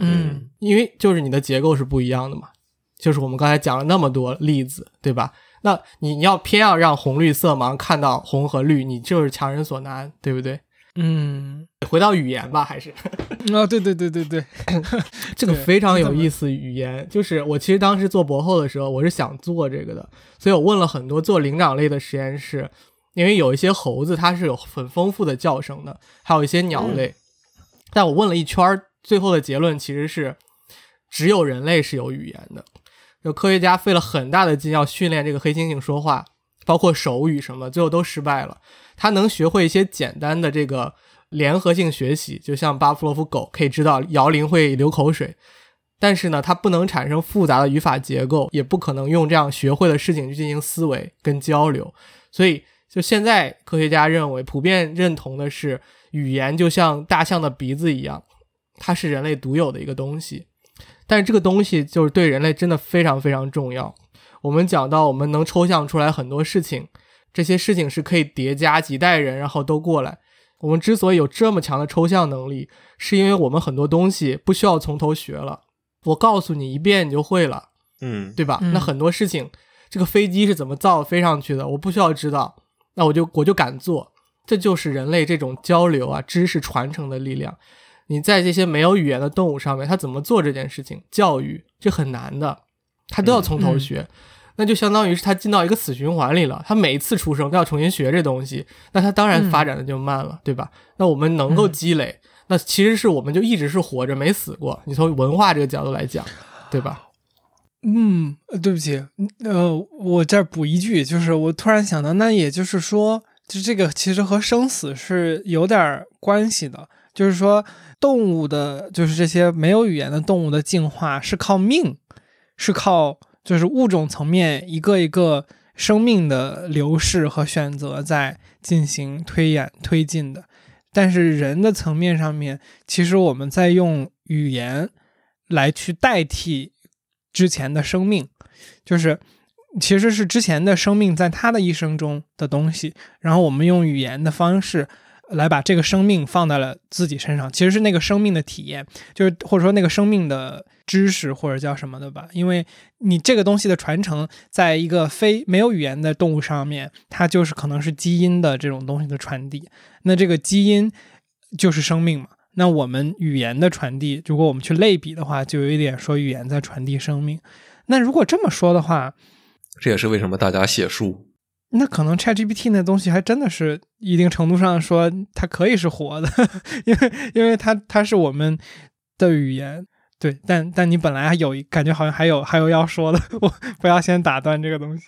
嗯因为就是你的结构是不一样的嘛。就是我们刚才讲了那么多例子，对吧？那你你要偏要让红绿色盲看到红和绿，你就是强人所难，对不对？嗯，回到语言吧，还是 啊，对对对对对，这个非常有意思。语言就是我其实当时做博后的时候，我是想做这个的，所以我问了很多做灵长类的实验室，因为有一些猴子它是有很丰富的叫声的，还有一些鸟类。但我问了一圈儿，最后的结论其实是只有人类是有语言的。就科学家费了很大的劲要训练这个黑猩猩说话，包括手语什么，最后都失败了。它能学会一些简单的这个联合性学习，就像巴甫洛夫狗可以知道摇铃会流口水，但是呢，它不能产生复杂的语法结构，也不可能用这样学会的事情去进行思维跟交流。所以，就现在科学家认为，普遍认同的是，语言就像大象的鼻子一样，它是人类独有的一个东西。但是这个东西就是对人类真的非常非常重要。我们讲到，我们能抽象出来很多事情，这些事情是可以叠加几代人，然后都过来。我们之所以有这么强的抽象能力，是因为我们很多东西不需要从头学了，我告诉你一遍你就会了，嗯，对吧？嗯那很多事情，这个飞机是怎么造飞上去的，我不需要知道，那我就我就敢做。这就是人类这种交流啊、知识传承的力量。你在这些没有语言的动物上面，它怎么做这件事情？教育这很难的，它都要从头学。那就相当于是他进到一个死循环里了。他每一次出生都要重新学这东西，那他当然发展的就慢了，对吧？那我们能够积累，那其实是我们就一直是活着没死过。你从文化这个角度来讲，对吧？嗯，呃对不起，呃，我这儿补一句，就是我突然想到，那也就是说，就这个其实和生死是有点关系的，就是说，动物的，就是这些没有语言的动物的进化是靠命，是靠就是物种层面一个一个生命的流逝和选择在进行推演推进的，但是人的层面上面，其实我们在用语言来去代替。之前的生命，就是其实是之前的生命在他的一生中的东西，然后我们用语言的方式来把这个生命放在了自己身上，其实是那个生命的体验，就是或者说那个生命的知识或者叫什么的吧，因为你这个东西的传承，在一个非没有语言的动物上面，它就是可能是基因的这种东西的传递，那这个基因就是生命嘛。那我们语言的传递，如果我们去类比的话，就有一点说语言在传递生命。那如果这么说的话，这也是为什么大家写书。那可能 ChatGPT 那东西还真的是一定程度上说它可以是活的，因为因为它它是我们的语言。对，但但你本来还有感觉好像还有还有要说的，我不要先打断这个东西。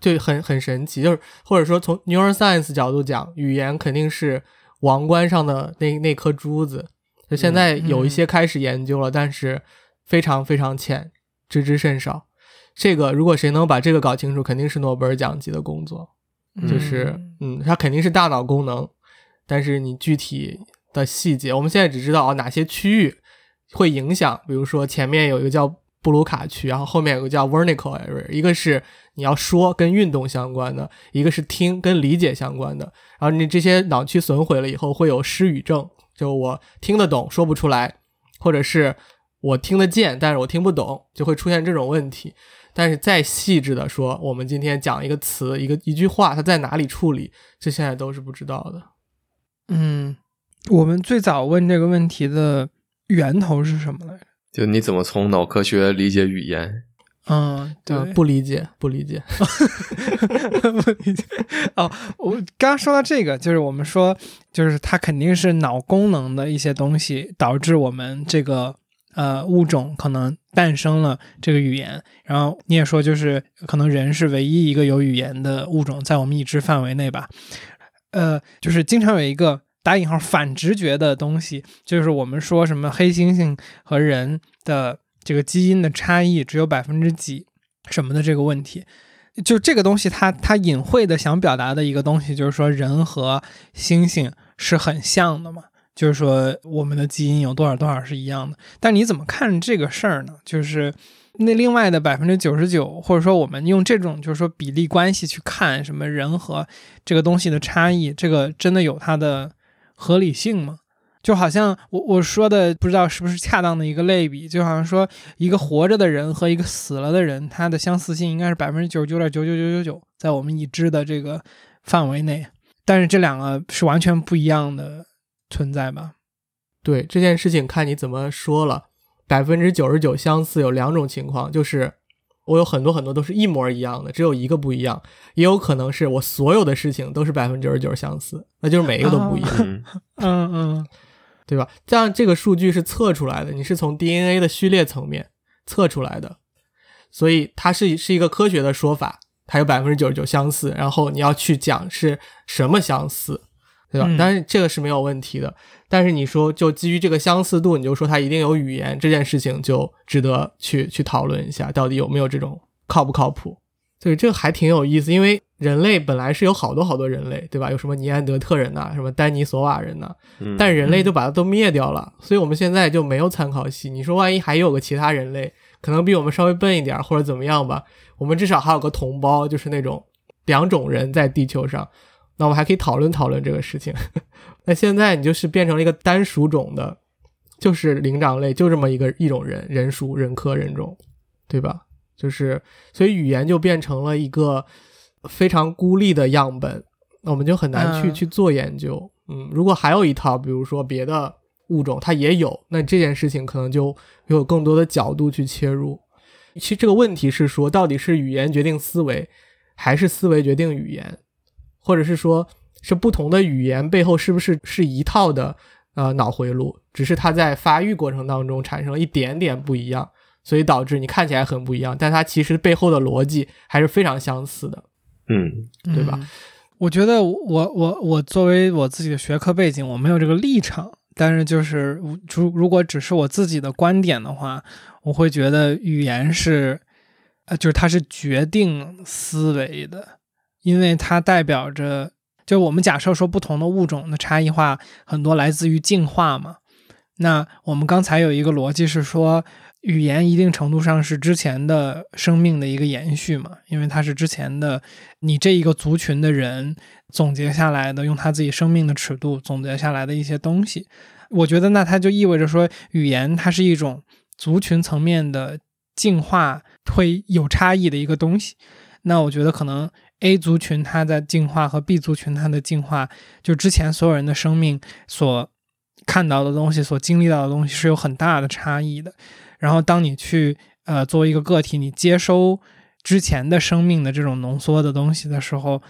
就很很神奇，就是或者说从 neuroscience 角度讲，语言肯定是。王冠上的那那颗珠子，就现在有一些开始研究了，但是非常非常浅，知之甚少。这个如果谁能把这个搞清楚，肯定是诺贝尔奖级的工作。就是，嗯，它肯定是大脑功能，但是你具体的细节，我们现在只知道啊哪些区域会影响，比如说前面有一个叫布鲁卡区，然后后面有个叫 Wernicke area，一个是你要说跟运动相关的，一个是听跟理解相关的。然后你这些脑区损毁了以后，会有失语症，就我听得懂说不出来，或者是我听得见，但是我听不懂，就会出现这种问题。但是再细致的说，我们今天讲一个词，一个一句话，它在哪里处理，这现在都是不知道的。嗯，我们最早问这个问题的源头是什么来着？就你怎么从脑科学理解语言？嗯，对，不理解，不理解，不理解。哦，我刚刚说到这个，就是我们说，就是它肯定是脑功能的一些东西导致我们这个呃物种可能诞生了这个语言。然后你也说，就是可能人是唯一一个有语言的物种，在我们已知范围内吧。呃，就是经常有一个打引号反直觉的东西，就是我们说什么黑猩猩和人的。这个基因的差异只有百分之几什么的这个问题，就这个东西，它它隐晦的想表达的一个东西，就是说人和猩猩是很像的嘛，就是说我们的基因有多少多少是一样的。但你怎么看这个事儿呢？就是那另外的百分之九十九，或者说我们用这种就是说比例关系去看什么人和这个东西的差异，这个真的有它的合理性吗？就好像我我说的不知道是不是恰当的一个类比，就好像说一个活着的人和一个死了的人，他的相似性应该是百分之九十九点九九九九九，在我们已知的这个范围内。但是这两个是完全不一样的存在吧？对这件事情，看你怎么说了。百分之九十九相似有两种情况，就是我有很多很多都是一模一样的，只有一个不一样。也有可能是我所有的事情都是百分之九十九相似，那就是每一个都不一样。嗯嗯，对吧？这样这个数据是测出来的，你是从 DNA 的序列层面测出来的，所以它是是一个科学的说法。它有百分之九十九相似，然后你要去讲是什么相似，对吧？但是这个是没有问题的。但是你说就基于这个相似度，你就说它一定有语言，这件事情就值得去去讨论一下，到底有没有这种靠不靠谱？所以，这个还挺有意思，因为人类本来是有好多好多人类，对吧？有什么尼安德特人呐，什么丹尼索瓦人呐，但人类就把它都灭掉了，所以我们现在就没有参考系。你说万一还有个其他人类，可能比我们稍微笨一点或者怎么样吧？我们至少还有个同胞，就是那种两种人在地球上，那我们还可以讨论讨论这个事情。那现在你就是变成了一个单属种的，就是灵长类，就这么一个一种人，人属、人科、人种，对吧？就是所以语言就变成了一个非常孤立的样本，那我们就很难去去做研究。嗯，如果还有一套，比如说别的物种它也有，那这件事情可能就有更多的角度去切入。其实这个问题是说，到底是语言决定思维，还是思维决定语言，或者是说，是不同的语言背后是不是是一套的呃脑回路，只是它在发育过程当中产生了一点点不一样，所以导致你看起来很不一样，但它其实背后的逻辑还是非常相似的，嗯，对吧？我觉得我我我作为我自己的学科背景，我没有这个立场。但是，就是如如果只是我自己的观点的话，我会觉得语言是，呃，就是它是决定思维的，因为它代表着，就我们假设说不同的物种的差异化很多来自于进化嘛。那我们刚才有一个逻辑是说，语言一定程度上是之前的生命的一个延续嘛，因为它是之前的你这一个族群的人。总结下来的，用他自己生命的尺度总结下来的一些东西，我觉得那它就意味着说，语言它是一种族群层面的进化会有差异的一个东西。那我觉得可能 A 族群它在进化和 B 族群它的进化，就之前所有人的生命所看到的东西、所经历到的东西是有很大的差异的。然后当你去呃作为一个个体，你接收之前的生命的这种浓缩的东西的时候。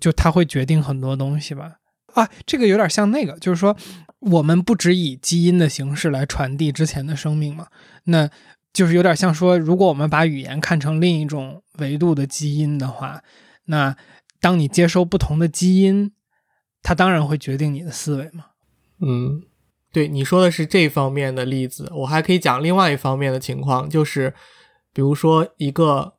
就它会决定很多东西吧？啊，这个有点像那个，就是说，我们不只以基因的形式来传递之前的生命嘛？那就是有点像说，如果我们把语言看成另一种维度的基因的话，那当你接收不同的基因，它当然会决定你的思维嘛？嗯，对，你说的是这方面的例子，我还可以讲另外一方面的情况，就是比如说一个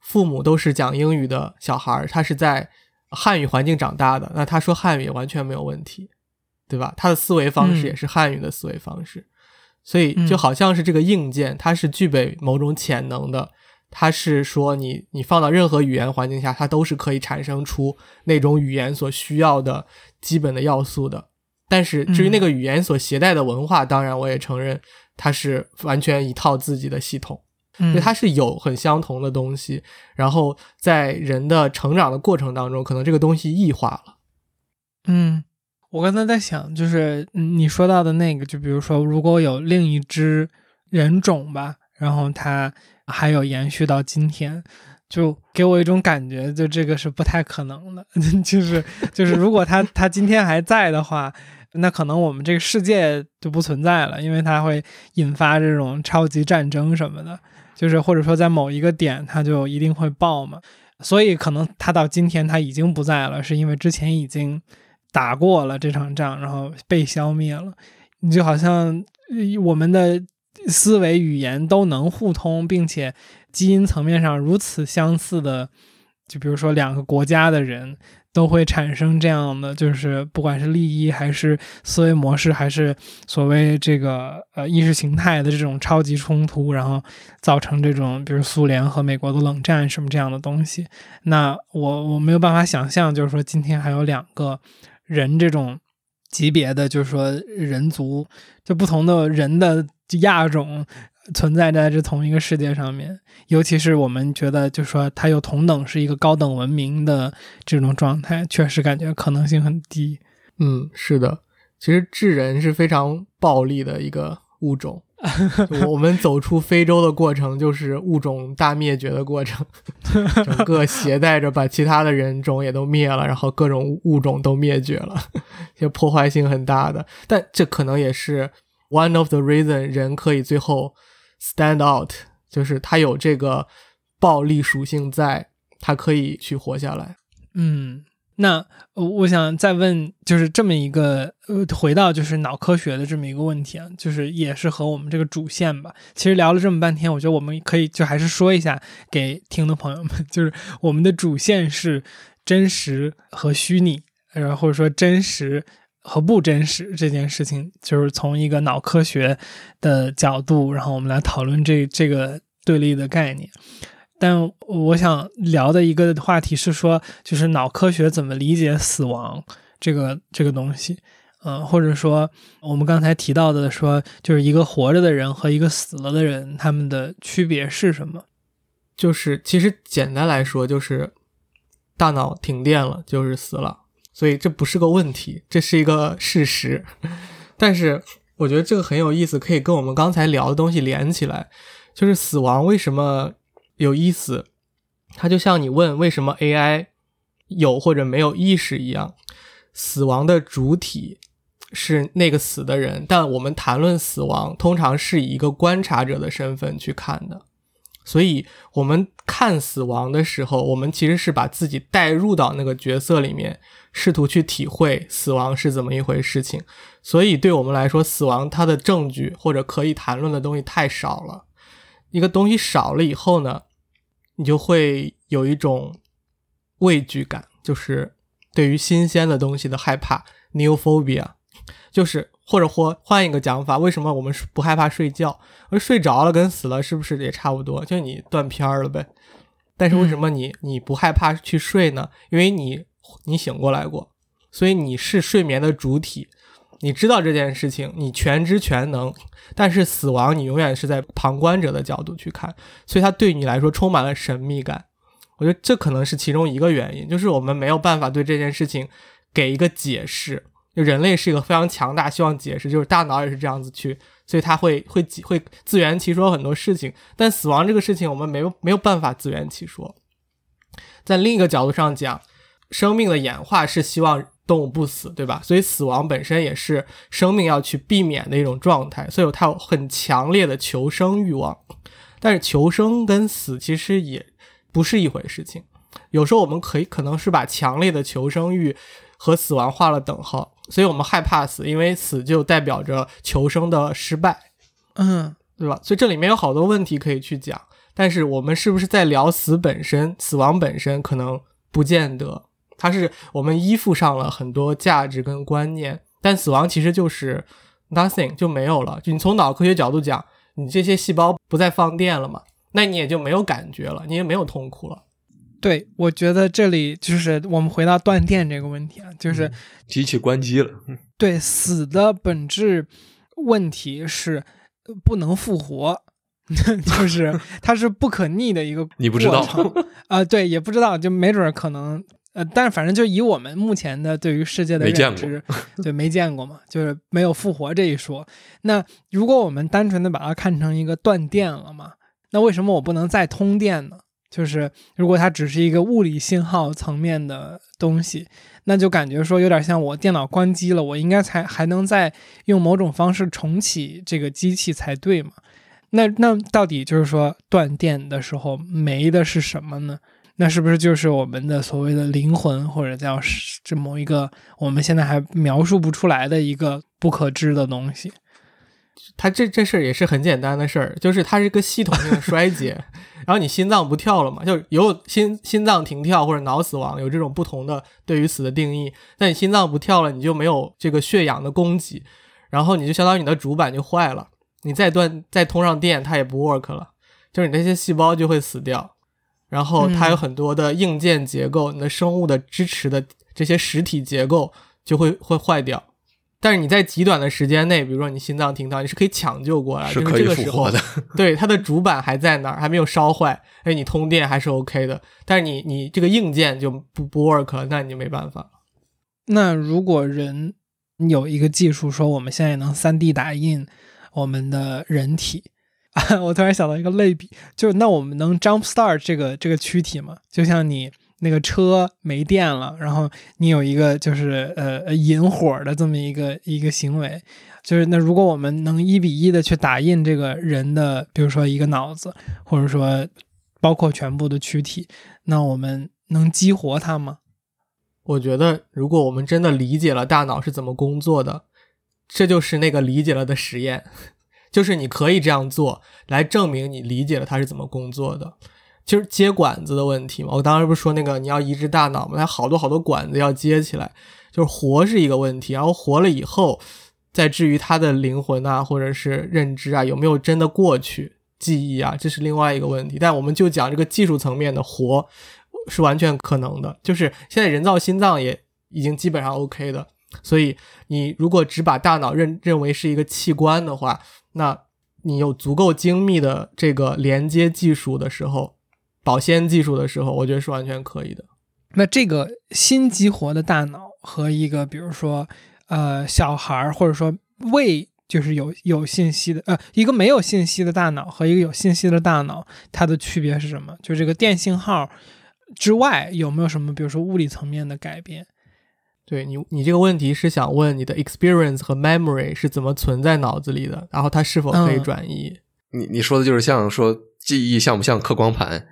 父母都是讲英语的小孩，他是在。汉语环境长大的，那他说汉语完全没有问题，对吧？他的思维方式也是汉语的思维方式，所以就好像是这个硬件，它是具备某种潜能的。它是说你你放到任何语言环境下，它都是可以产生出那种语言所需要的基本的要素的。但是至于那个语言所携带的文化，当然我也承认它是完全一套自己的系统。因为它是有很相同的东西，然后在人的成长的过程当中，可能这个东西异化了。嗯，我刚才在想，就是你说到的那个，就比如说，如果有另一只人种吧，然后它还有延续到今天，就给我一种感觉，就这个是不太可能的。就 是就是，如果它它今天还在的话，那可能我们这个世界就不存在了，因为它会引发这种超级战争什么的。就是或者说在某一个点，它就一定会爆嘛，所以可能它到今天它已经不在了，是因为之前已经打过了这场仗，然后被消灭了。你就好像我们的思维语言都能互通，并且基因层面上如此相似的，就比如说两个国家的人。都会产生这样的，就是不管是利益还是思维模式，还是所谓这个呃意识形态的这种超级冲突，然后造成这种比如苏联和美国的冷战什么这样的东西。那我我没有办法想象，就是说今天还有两个人这种级别的，就是说人族，就不同的人的亚种存在在这同一个世界上面，尤其是我们觉得，就是说它有同等是一个高等文明的这种状态，确实感觉可能性很低。嗯，是的，其实智人是非常暴力的一个物种。我们走出非洲的过程就是物种大灭绝的过程，整个携带着把其他的人种也都灭了，然后各种物种都灭绝了，就破坏性很大的。但这可能也是 one of the reason 人可以最后 stand out，就是他有这个暴力属性在，他可以去活下来。嗯。那我想再问，就是这么一个呃，回到就是脑科学的这么一个问题啊，就是也是和我们这个主线吧。其实聊了这么半天，我觉得我们可以就还是说一下给听的朋友们，就是我们的主线是真实和虚拟，然后或者说真实和不真实这件事情，就是从一个脑科学的角度，然后我们来讨论这这个对立的概念。但我想聊的一个话题是说，就是脑科学怎么理解死亡这个这个东西，嗯，或者说我们刚才提到的说，就是一个活着的人和一个死了的人，他们的区别是什么？就是其实简单来说，就是大脑停电了，就是死了，所以这不是个问题，这是一个事实。但是我觉得这个很有意思，可以跟我们刚才聊的东西连起来，就是死亡为什么？有意思，它就像你问为什么 AI 有或者没有意识一样。死亡的主体是那个死的人，但我们谈论死亡，通常是以一个观察者的身份去看的。所以，我们看死亡的时候，我们其实是把自己带入到那个角色里面，试图去体会死亡是怎么一回事情。所以，对我们来说，死亡它的证据或者可以谈论的东西太少了。一个东西少了以后呢？你就会有一种畏惧感，就是对于新鲜的东西的害怕，new phobia，就是或者或换一个讲法，为什么我们不害怕睡觉？而睡着了跟死了是不是也差不多？就你断片儿了呗。但是为什么你你不害怕去睡呢？因为你你醒过来过，所以你是睡眠的主体。你知道这件事情，你全知全能，但是死亡你永远是在旁观者的角度去看，所以它对你来说充满了神秘感。我觉得这可能是其中一个原因，就是我们没有办法对这件事情给一个解释。就人类是一个非常强大，希望解释，就是大脑也是这样子去，所以他会会会自圆其说很多事情。但死亡这个事情，我们没有没有办法自圆其说。在另一个角度上讲，生命的演化是希望。动物不死，对吧？所以死亡本身也是生命要去避免的一种状态，所以它有很强烈的求生欲望。但是求生跟死其实也不是一回事情。有时候我们可以可能是把强烈的求生欲和死亡画了等号，所以我们害怕死，因为死就代表着求生的失败，嗯，对吧？所以这里面有好多问题可以去讲。但是我们是不是在聊死本身？死亡本身可能不见得。它是我们依附上了很多价值跟观念，但死亡其实就是 nothing 就没有了。就你从脑科学角度讲，你这些细胞不再放电了嘛，那你也就没有感觉了，你也没有痛苦了。对，我觉得这里就是我们回到断电这个问题啊，就是机器关机了。对，死的本质问题是不能复活，就是它是不可逆的一个。你不知道啊？对，也不知道，就没准可能。呃，但是反正就以我们目前的对于世界的认知，对没见过嘛，就是没有复活这一说。那如果我们单纯的把它看成一个断电了嘛，那为什么我不能再通电呢？就是如果它只是一个物理信号层面的东西，那就感觉说有点像我电脑关机了，我应该才还能再用某种方式重启这个机器才对嘛？那那到底就是说断电的时候没的是什么呢？那是不是就是我们的所谓的灵魂，或者叫这某一个我们现在还描述不出来的一个不可知的东西？它这这事儿也是很简单的事儿，就是它是一个系统性的衰竭，然后你心脏不跳了嘛，就有心心脏停跳或者脑死亡，有这种不同的对于死的定义。那你心脏不跳了，你就没有这个血氧的供给，然后你就相当于你的主板就坏了，你再断再通上电，它也不 work 了，就是你那些细胞就会死掉。然后它有很多的硬件结构，你的生物的支持的这些实体结构就会会坏掉，但是你在极短的时间内，比如说你心脏停跳，你是可以抢救过来，是就是可以复活这个时候，的。对它的主板还在那儿，还没有烧坏，哎，你通电还是 OK 的。但是你你这个硬件就不不 work 了，那你就没办法。那如果人有一个技术说我们现在能 3D 打印我们的人体，啊，我突然想到一个类比，就是那我们能 jump start 这个这个躯体吗？就像你那个车没电了，然后你有一个就是呃呃引火的这么一个一个行为，就是那如果我们能一比一的去打印这个人的，比如说一个脑子，或者说包括全部的躯体，那我们能激活它吗？我觉得，如果我们真的理解了大脑是怎么工作的，这就是那个理解了的实验，就是你可以这样做来证明你理解了它是怎么工作的。就是接管子的问题嘛，我当时不是说那个你要移植大脑嘛，它好多好多管子要接起来，就是活是一个问题，然后活了以后，再至于他的灵魂啊，或者是认知啊，有没有真的过去记忆啊，这是另外一个问题。但我们就讲这个技术层面的活是完全可能的，就是现在人造心脏也已经基本上 OK 的，所以你如果只把大脑认认为是一个器官的话，那你有足够精密的这个连接技术的时候。保鲜技术的时候，我觉得是完全可以的。那这个新激活的大脑和一个，比如说，呃，小孩儿或者说未就是有有信息的，呃，一个没有信息的大脑和一个有信息的大脑，它的区别是什么？就这个电信号之外，有没有什么，比如说物理层面的改变？对你，你这个问题是想问你的 experience 和 memory 是怎么存在脑子里的，然后它是否可以转移？你你说的就是像说记忆像不像刻光盘？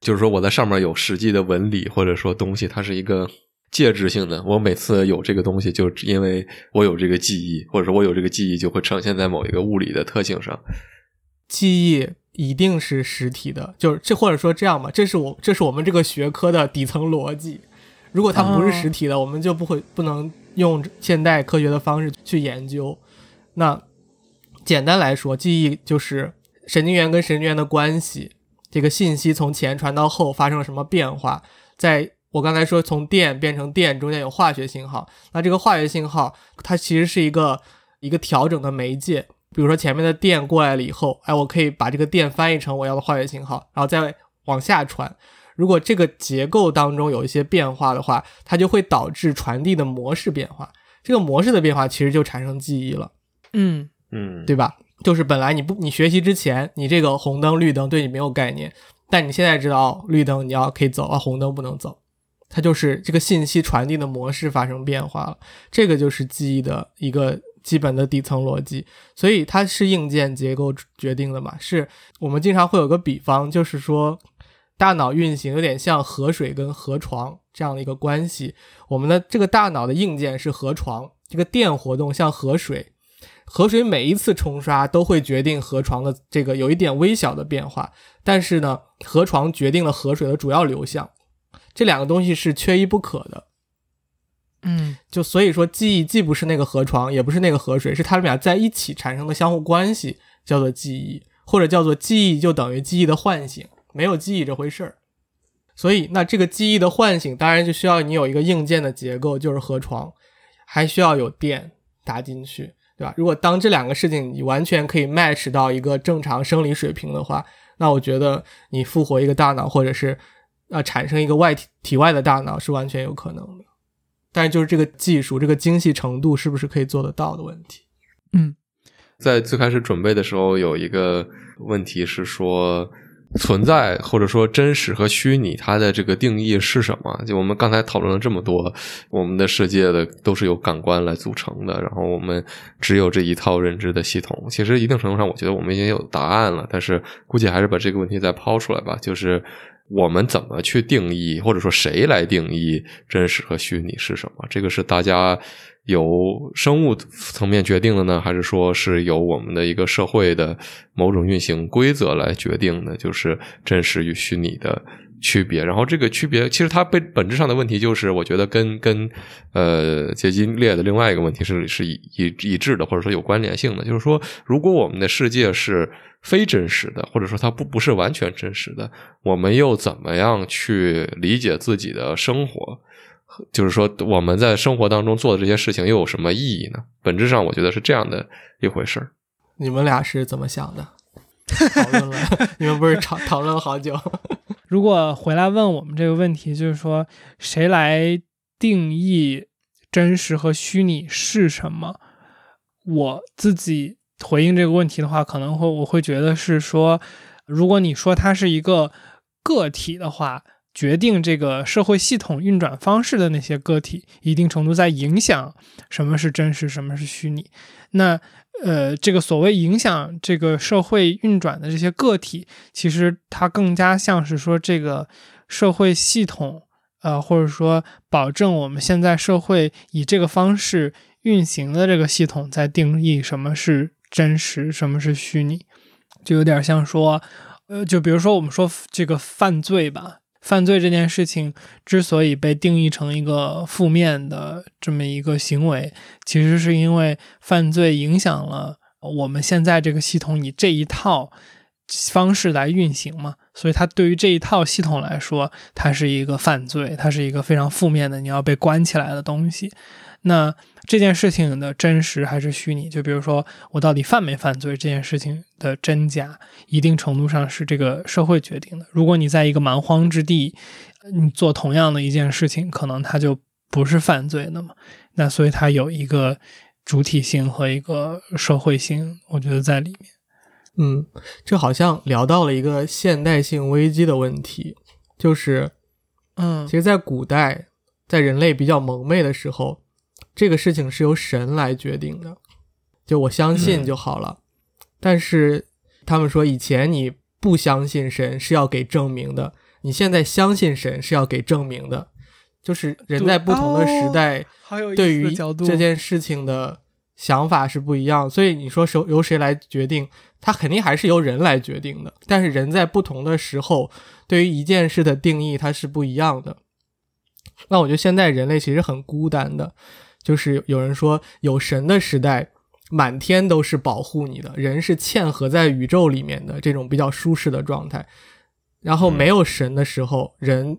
就是说我在上面有实际的纹理，或者说东西，它是一个介质性的。我每次有这个东西，就因为我有这个记忆，或者说我有这个记忆，就会呈现在某一个物理的特性上。记忆一定是实体的，就是这或者说这样吧，这是我这是我们这个学科的底层逻辑。如果它不是实体的，我们就不会不能用现代科学的方式去研究。那简单来说，记忆就是神经元跟神经元的关系。这个信息从前传到后发生了什么变化？在我刚才说从电变成电中间有化学信号，那这个化学信号它其实是一个一个调整的媒介。比如说前面的电过来了以后，哎，我可以把这个电翻译成我要的化学信号，然后再往下传。如果这个结构当中有一些变化的话，它就会导致传递的模式变化。这个模式的变化其实就产生记忆了。嗯嗯，对吧？就是本来你不你学习之前，你这个红灯绿灯对你没有概念，但你现在知道绿灯你要可以走啊，红灯不能走，它就是这个信息传递的模式发生变化了，这个就是记忆的一个基本的底层逻辑，所以它是硬件结构决定的嘛？是我们经常会有个比方，就是说大脑运行有点像河水跟河床这样的一个关系，我们的这个大脑的硬件是河床，这个电活动像河水。河水每一次冲刷都会决定河床的这个有一点微小的变化，但是呢，河床决定了河水的主要流向，这两个东西是缺一不可的。嗯，就所以说，记忆既不是那个河床，也不是那个河水，是它们俩在一起产生的相互关系，叫做记忆，或者叫做记忆就等于记忆的唤醒，没有记忆这回事儿。所以，那这个记忆的唤醒，当然就需要你有一个硬件的结构，就是河床，还需要有电打进去。对吧？如果当这两个事情你完全可以 match 到一个正常生理水平的话，那我觉得你复活一个大脑，或者是呃产生一个外体体外的大脑是完全有可能的。但是就是这个技术，这个精细程度是不是可以做得到的问题？嗯，在最开始准备的时候，有一个问题是说。存在或者说真实和虚拟，它的这个定义是什么？就我们刚才讨论了这么多，我们的世界的都是由感官来组成的，然后我们只有这一套认知的系统。其实一定程度上，我觉得我们已经有答案了，但是估计还是把这个问题再抛出来吧。就是我们怎么去定义，或者说谁来定义真实和虚拟是什么？这个是大家。由生物层面决定的呢，还是说是由我们的一个社会的某种运行规则来决定的？就是真实与虚拟的区别。然后这个区别，其实它本本质上的问题，就是我觉得跟跟呃结晶列的另外一个问题是是一一一致的，或者说有关联性的。就是说，如果我们的世界是非真实的，或者说它不不是完全真实的，我们又怎么样去理解自己的生活？就是说我们在生活当中做的这些事情又有什么意义呢？本质上，我觉得是这样的一回事儿。你们俩是怎么想的？讨论了，你们不是讨讨论了好久？如果回来问我们这个问题，就是说谁来定义真实和虚拟是什么？我自己回应这个问题的话，可能会我会觉得是说，如果你说它是一个个体的话，决定这个社会系统运转方式的那些个体，一定程度在影响什么是真实，什么是虚拟。那呃，这个所谓影响这个社会运转的这些个体，其实它更加像是说这个社会系统，呃，或者说保证我们现在社会以这个方式运行的这个系统，在定义什么是真实，什么是虚拟，就有点像说，呃，就比如说我们说这个犯罪吧。犯罪这件事情之所以被定义成一个负面的这么一个行为，其实是因为犯罪影响了我们现在这个系统以这一套方式来运行嘛，所以它对于这一套系统来说，它是一个犯罪，它是一个非常负面的，你要被关起来的东西。那这件事情的真实还是虚拟？就比如说，我到底犯没犯罪这件事情的真假，一定程度上是这个社会决定的。如果你在一个蛮荒之地，你做同样的一件事情，可能它就不是犯罪的嘛。那所以它有一个主体性和一个社会性，我觉得在里面。嗯，这好像聊到了一个现代性危机的问题，就是，嗯，其实，在古代，在人类比较蒙昧的时候。这个事情是由神来决定的，就我相信就好了。但是他们说以前你不相信神是要给证明的，你现在相信神是要给证明的。就是人在不同的时代，对于这件事情的想法是不一样。所以你说由由谁来决定，他肯定还是由人来决定的。但是人在不同的时候，对于一件事的定义它是不一样的。那我觉得现在人类其实很孤单的。就是有人说，有神的时代，满天都是保护你的人，是嵌合在宇宙里面的这种比较舒适的状态。然后没有神的时候，人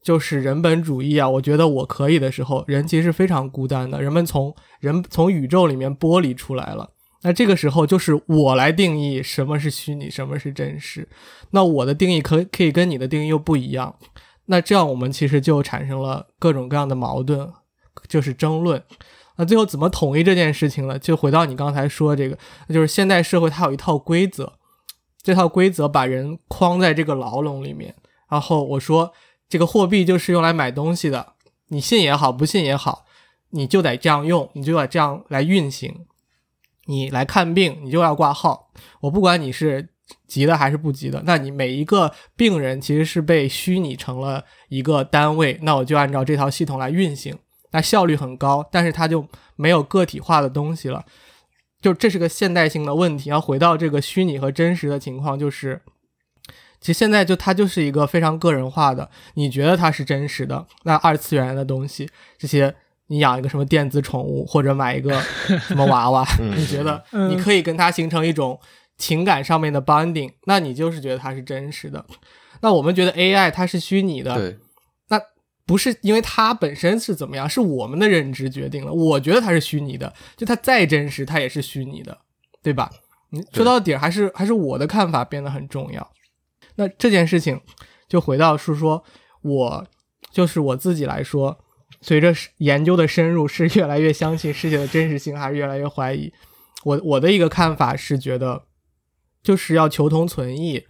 就是人本主义啊，我觉得我可以的时候，人其实非常孤单的。人们从人从宇宙里面剥离出来了，那这个时候就是我来定义什么是虚拟，什么是真实。那我的定义可可以跟你的定义又不一样，那这样我们其实就产生了各种各样的矛盾。就是争论，那最后怎么统一这件事情呢？就回到你刚才说这个，那就是现代社会它有一套规则，这套规则把人框在这个牢笼里面。然后我说，这个货币就是用来买东西的，你信也好，不信也好，你就得这样用，你就得这样来运行。你来看病，你就要挂号，我不管你是急的还是不急的，那你每一个病人其实是被虚拟成了一个单位，那我就按照这套系统来运行。那效率很高，但是它就没有个体化的东西了，就这是个现代性的问题。要回到这个虚拟和真实的情况，就是其实现在就它就是一个非常个人化的。你觉得它是真实的，那二次元的东西，这些你养一个什么电子宠物或者买一个什么娃娃，你觉得你可以跟它形成一种情感上面的 bonding，那你就是觉得它是真实的。那我们觉得 AI 它是虚拟的。不是因为它本身是怎么样，是我们的认知决定了。我觉得它是虚拟的，就它再真实，它也是虚拟的，对吧？你说到底还是还是我的看法变得很重要。那这件事情就回到是说，我就是我自己来说，随着研究的深入，是越来越相信世界的真实性，还是越来越怀疑？我我的一个看法是觉得，就是要求同存异。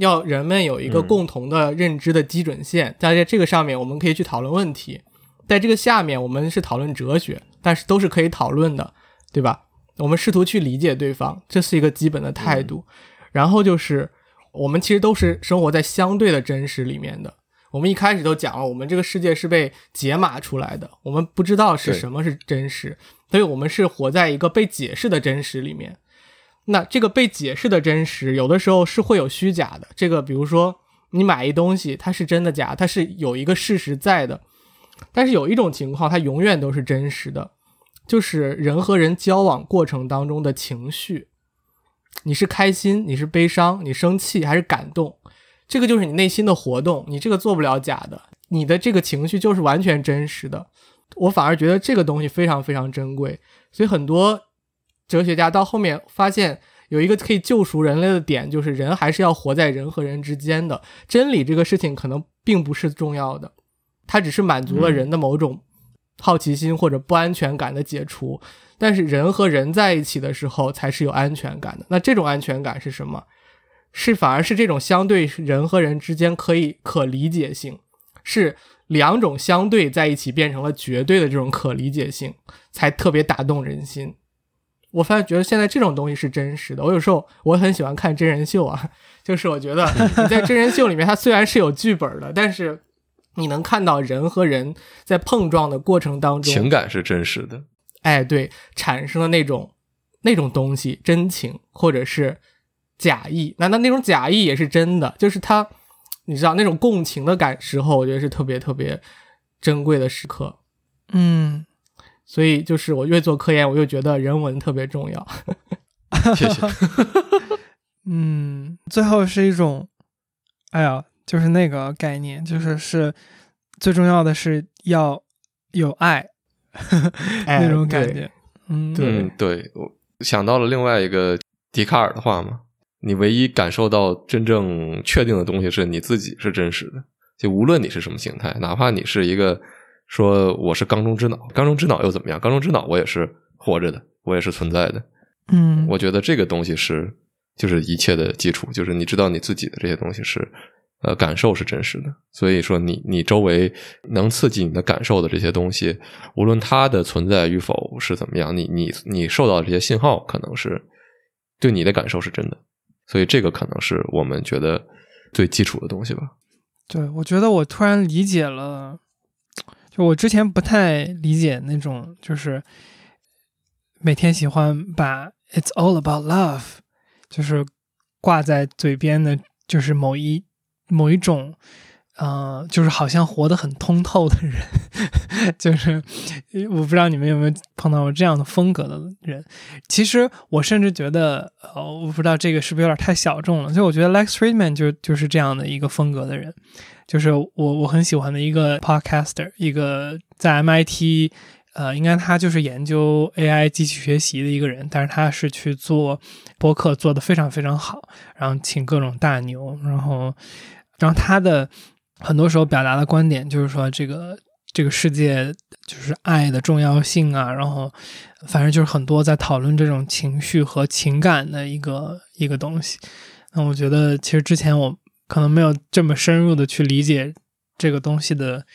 要人们有一个共同的认知的基准线，在这个上面我们可以去讨论问题，在这个下面我们是讨论哲学，但是都是可以讨论的，对吧？我们试图去理解对方，这是一个基本的态度。然后就是我们其实都是生活在相对的真实里面的。我们一开始都讲了，我们这个世界是被解码出来的，我们不知道是什么是真实，所以我们是活在一个被解释的真实里面。那这个被解释的真实，有的时候是会有虚假的。这个，比如说你买一东西，它是真的假，它是有一个事实在的。但是有一种情况，它永远都是真实的，就是人和人交往过程当中的情绪。你是开心，你是悲伤，你生气还是感动，这个就是你内心的活动。你这个做不了假的。你的这个情绪就是完全真实的。我反而觉得这个东西非常非常珍贵，所以很多哲学家到后面发现有一个可以救赎人类的点，就是人还是要活在人和人之间的。真理这个事情可能并不是重要的，它只是满足了人的某种好奇心或者不安全感的解除。但是人和人在一起的时候才是有安全感的。那这种安全感是什么？是反而是这种相对人和人之间可以可理解性，是。两种相对在一起变成了绝对的这种可理解性，才特别打动人心。我发现觉得现在这种东西是真实的。我有时候我很喜欢看真人秀啊，就是我觉得你在真人秀里面，它虽然是有剧本的，但是你能看到人和人在碰撞的过程当中，情感是真实的。哎，对，产生了那种那种东西，真情或者是假意，难道那种假意也是真的？就是他。你知道那种共情的感时候，我觉得是特别特别珍贵的时刻。嗯，所以就是我越做科研，我越觉得人文特别重要。谢谢。嗯，最后是一种，哎呀，就是那个概念，就是是最重要的是要有爱 那种感觉。嗯，对对，我想到了另外一个笛卡尔的话嘛。你唯一感受到真正确定的东西是你自己是真实的，就无论你是什么形态，哪怕你是一个说我是缸中之脑，缸中之脑又怎么样？缸中之脑我也是活着的，我也是存在的。嗯，我觉得这个东西是就是一切的基础，就是你知道你自己的这些东西是呃感受是真实的。所以说你你周围能刺激你的感受的这些东西，无论它的存在与否是怎么样，你你你受到的这些信号可能是对你的感受是真的。所以这个可能是我们觉得最基础的东西吧。对，我觉得我突然理解了，就我之前不太理解那种，就是每天喜欢把 "It's all about love" 就是挂在嘴边的，就是某一某一种。呃，就是好像活得很通透的人，就是我不知道你们有没有碰到过这样的风格的人。其实我甚至觉得，呃，我不知道这个是不是有点太小众了。就我觉得 Lex Friedman 就就是这样的一个风格的人，就是我我很喜欢的一个 podcaster，一个在 MIT，呃，应该他就是研究 AI 机器学习的一个人，但是他是去做播客做的非常非常好，然后请各种大牛，然后然后他的。很多时候表达的观点就是说，这个这个世界就是爱的重要性啊，然后反正就是很多在讨论这种情绪和情感的一个一个东西。那我觉得，其实之前我可能没有这么深入的去理解这个东西的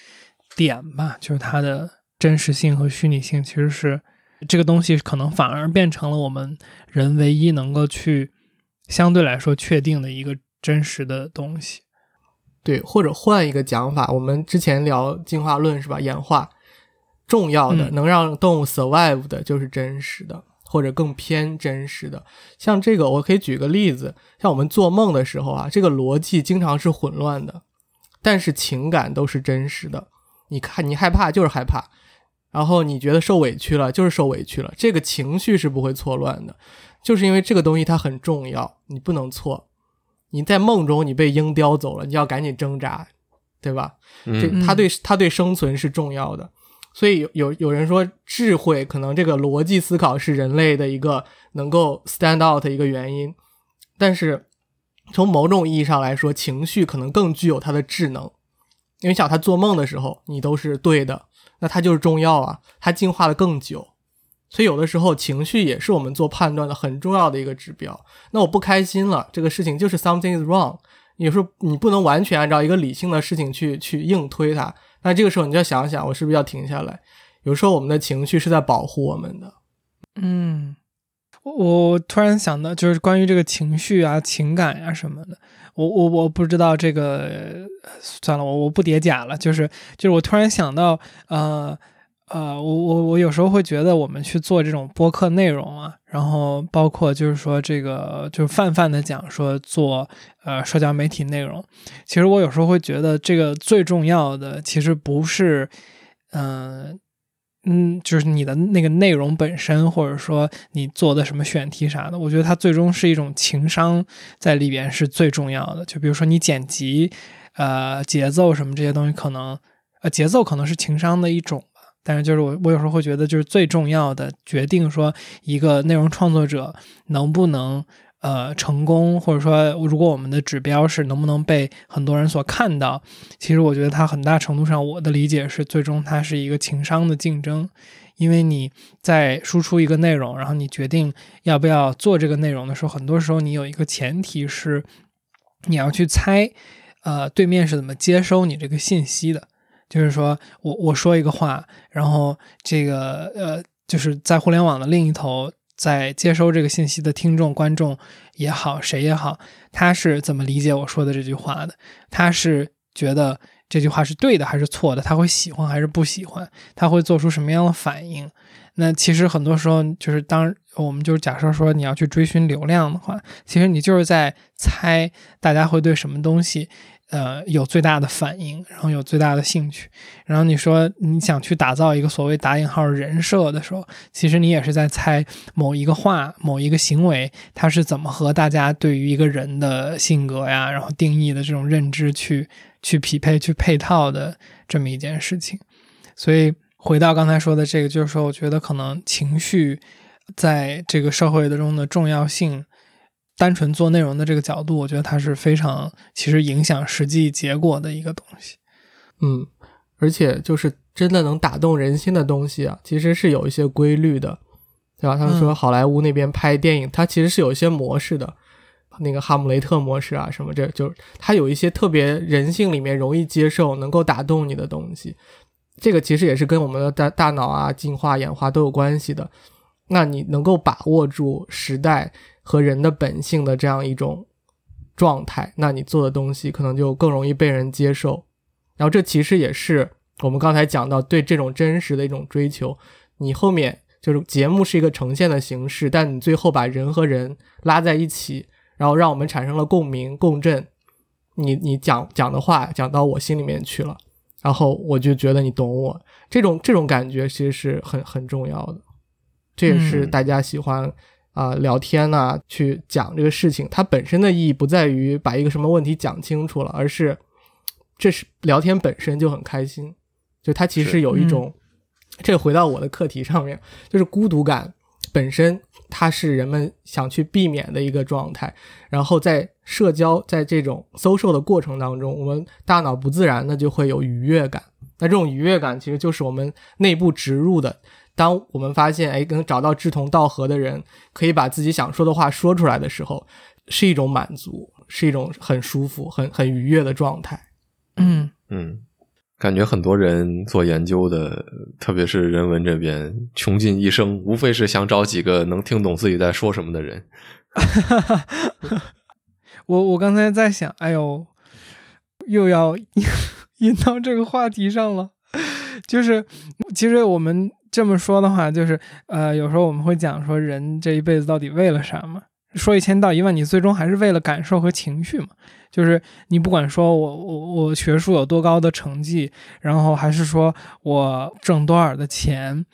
点吧，就是它的真实性和虚拟性，其实是这个东西可能反而变成了我们人唯一能够去相对来说确定的一个真实的东西。对，或者换一个讲法，我们之前聊进化论是吧？演化重要的能让动物 survive 的就是真实的，或者更偏真实的。像这个，我可以举个例子，像我们做梦的时候啊，这个逻辑经常是混乱的，但是情感都是真实的。你看，你害怕就是害怕，然后你觉得受委屈了就是受委屈了，这个情绪是不会错乱的，就是因为这个东西它很重要，你不能错。你在梦中，你被鹰叼走了，你要赶紧挣扎，对吧？这它对它对生存是重要的，所以有有人说，智慧可能这个逻辑思考是人类的一个能够 stand out 的一个原因，但是从某种意义上来说，情绪可能更具有它的智能，因为想他做梦的时候，你都是对的，那它就是重要啊，它进化的更久。所以有的时候情绪也是我们做判断的很重要的一个指标。那我不开心了，这个事情就是 something is wrong。有时候你不能完全按照一个理性的事情去去硬推它。那这个时候你就要想想，我是不是要停下来？有时候我们的情绪是在保护我们的。嗯，我突然想到，就是关于这个情绪啊、情感呀什么的，我我我不知道这个，算了，我我不叠假了。就是就是我突然想到，呃。呃，我我我有时候会觉得，我们去做这种播客内容啊，然后包括就是说这个，就是泛泛的讲说做呃社交媒体内容，其实我有时候会觉得，这个最重要的其实不是，嗯嗯，就是你的那个内容本身，或者说你做的什么选题啥的，我觉得它最终是一种情商在里边是最重要的。就比如说你剪辑。呃节奏什么这些东西，可能呃节奏可能是情商的一种。但是就是我我有时候会觉得，就是最重要的决定说一个内容创作者能不能呃成功，或者说如果我们的指标是能不能被很多人所看到，其实我觉得它很大程度上我的理解是，最终它是一个情商的竞争。因为你在输出一个内容，然后你决定要不要做这个内容的时候，很多时候你有一个前提是，你要去猜，呃，对面是怎么接收你这个信息的。就是说我我说一个话，然后这个呃，就是在互联网的另一头，在接收这个信息的听众、观众也好，谁也好，他是怎么理解我说的这句话的？他是觉得。这句话是对的还是错的？他会喜欢还是不喜欢？他会做出什么样的反应？那其实很多时候就是当我们就是假设说你要去追寻流量的话，其实你就是在猜大家会对什么东西。呃，有最大的反应，然后有最大的兴趣，然后你说你想去打造一个所谓打引号人设的时候，其实你也是在猜某一个话、某一个行为，它是怎么和大家对于一个人的性格呀，然后定义的这种认知去去匹配、去配套的这么一件事情。所以回到刚才说的这个，就是说，我觉得可能情绪在这个社会的中的重要性。单纯做内容的这个角度，我觉得它是非常其实影响实际结果的一个东西。嗯，而且就是真的能打动人心的东西啊，其实是有一些规律的，对吧？他们说好莱坞那边拍电影，它其实是有一些模式的，那个哈姆雷特模式啊什么，这就是它有一些特别人性里面容易接受、能够打动你的东西。这个其实也是跟我们的大大脑啊进化演化都有关系的。那你能够把握住时代。和人的本性的这样一种状态，那你做的东西可能就更容易被人接受。然后这其实也是我们刚才讲到对这种真实的一种追求。你后面就是节目是一个呈现的形式，但你最后把人和人拉在一起，然后让我们产生了共鸣共振。你你讲讲的话讲到我心里面去了，然后我就觉得你懂我。这种这种感觉其实是很很重要的，这也是大家喜欢。啊，聊天呐，去讲这个事情，它本身的意义不在于把一个什么问题讲清楚了，而是这是聊天本身就很开心。就它其实有一种，这回到我的课题上面，就是孤独感本身，它是人们想去避免的一个状态。然后在社交，在这种 social 的过程当中，我们大脑不自然的就会有愉悦感。那这种愉悦感其实就是我们内部植入的。当我们发现，哎，能找到志同道合的人，可以把自己想说的话说出来的时候，是一种满足，是一种很舒服、很很愉悦的状态。嗯嗯，感觉很多人做研究的，特别是人文这边，穷尽一生，无非是想找几个能听懂自己在说什么的人。我我刚才在想，哎呦，又要引到这个话题上了，就是其实我们。这么说的话，就是呃，有时候我们会讲说，人这一辈子到底为了啥嘛？说一千道一万，你最终还是为了感受和情绪嘛？就是你不管说我我我学术有多高的成绩，然后还是说我挣多少的钱，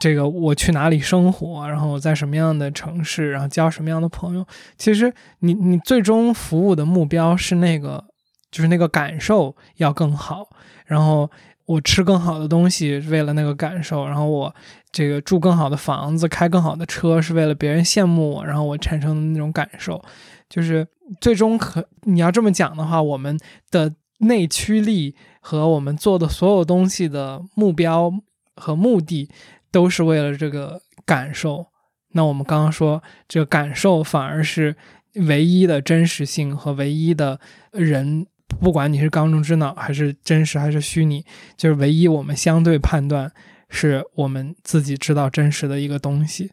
这个我去哪里生活，然后我在什么样的城市，然后交什么样的朋友，其实你你最终服务的目标是那个，就是那个感受要更好，然后。我吃更好的东西为了那个感受，然后我这个住更好的房子、开更好的车是为了别人羡慕我，然后我产生的那种感受，就是最终可你要这么讲的话，我们的内驱力和我们做的所有东西的目标和目的都是为了这个感受。那我们刚刚说，这个感受反而是唯一的真实性和唯一的人。不管你是缸中之脑还是真实还是虚拟，就是唯一我们相对判断是我们自己知道真实的一个东西，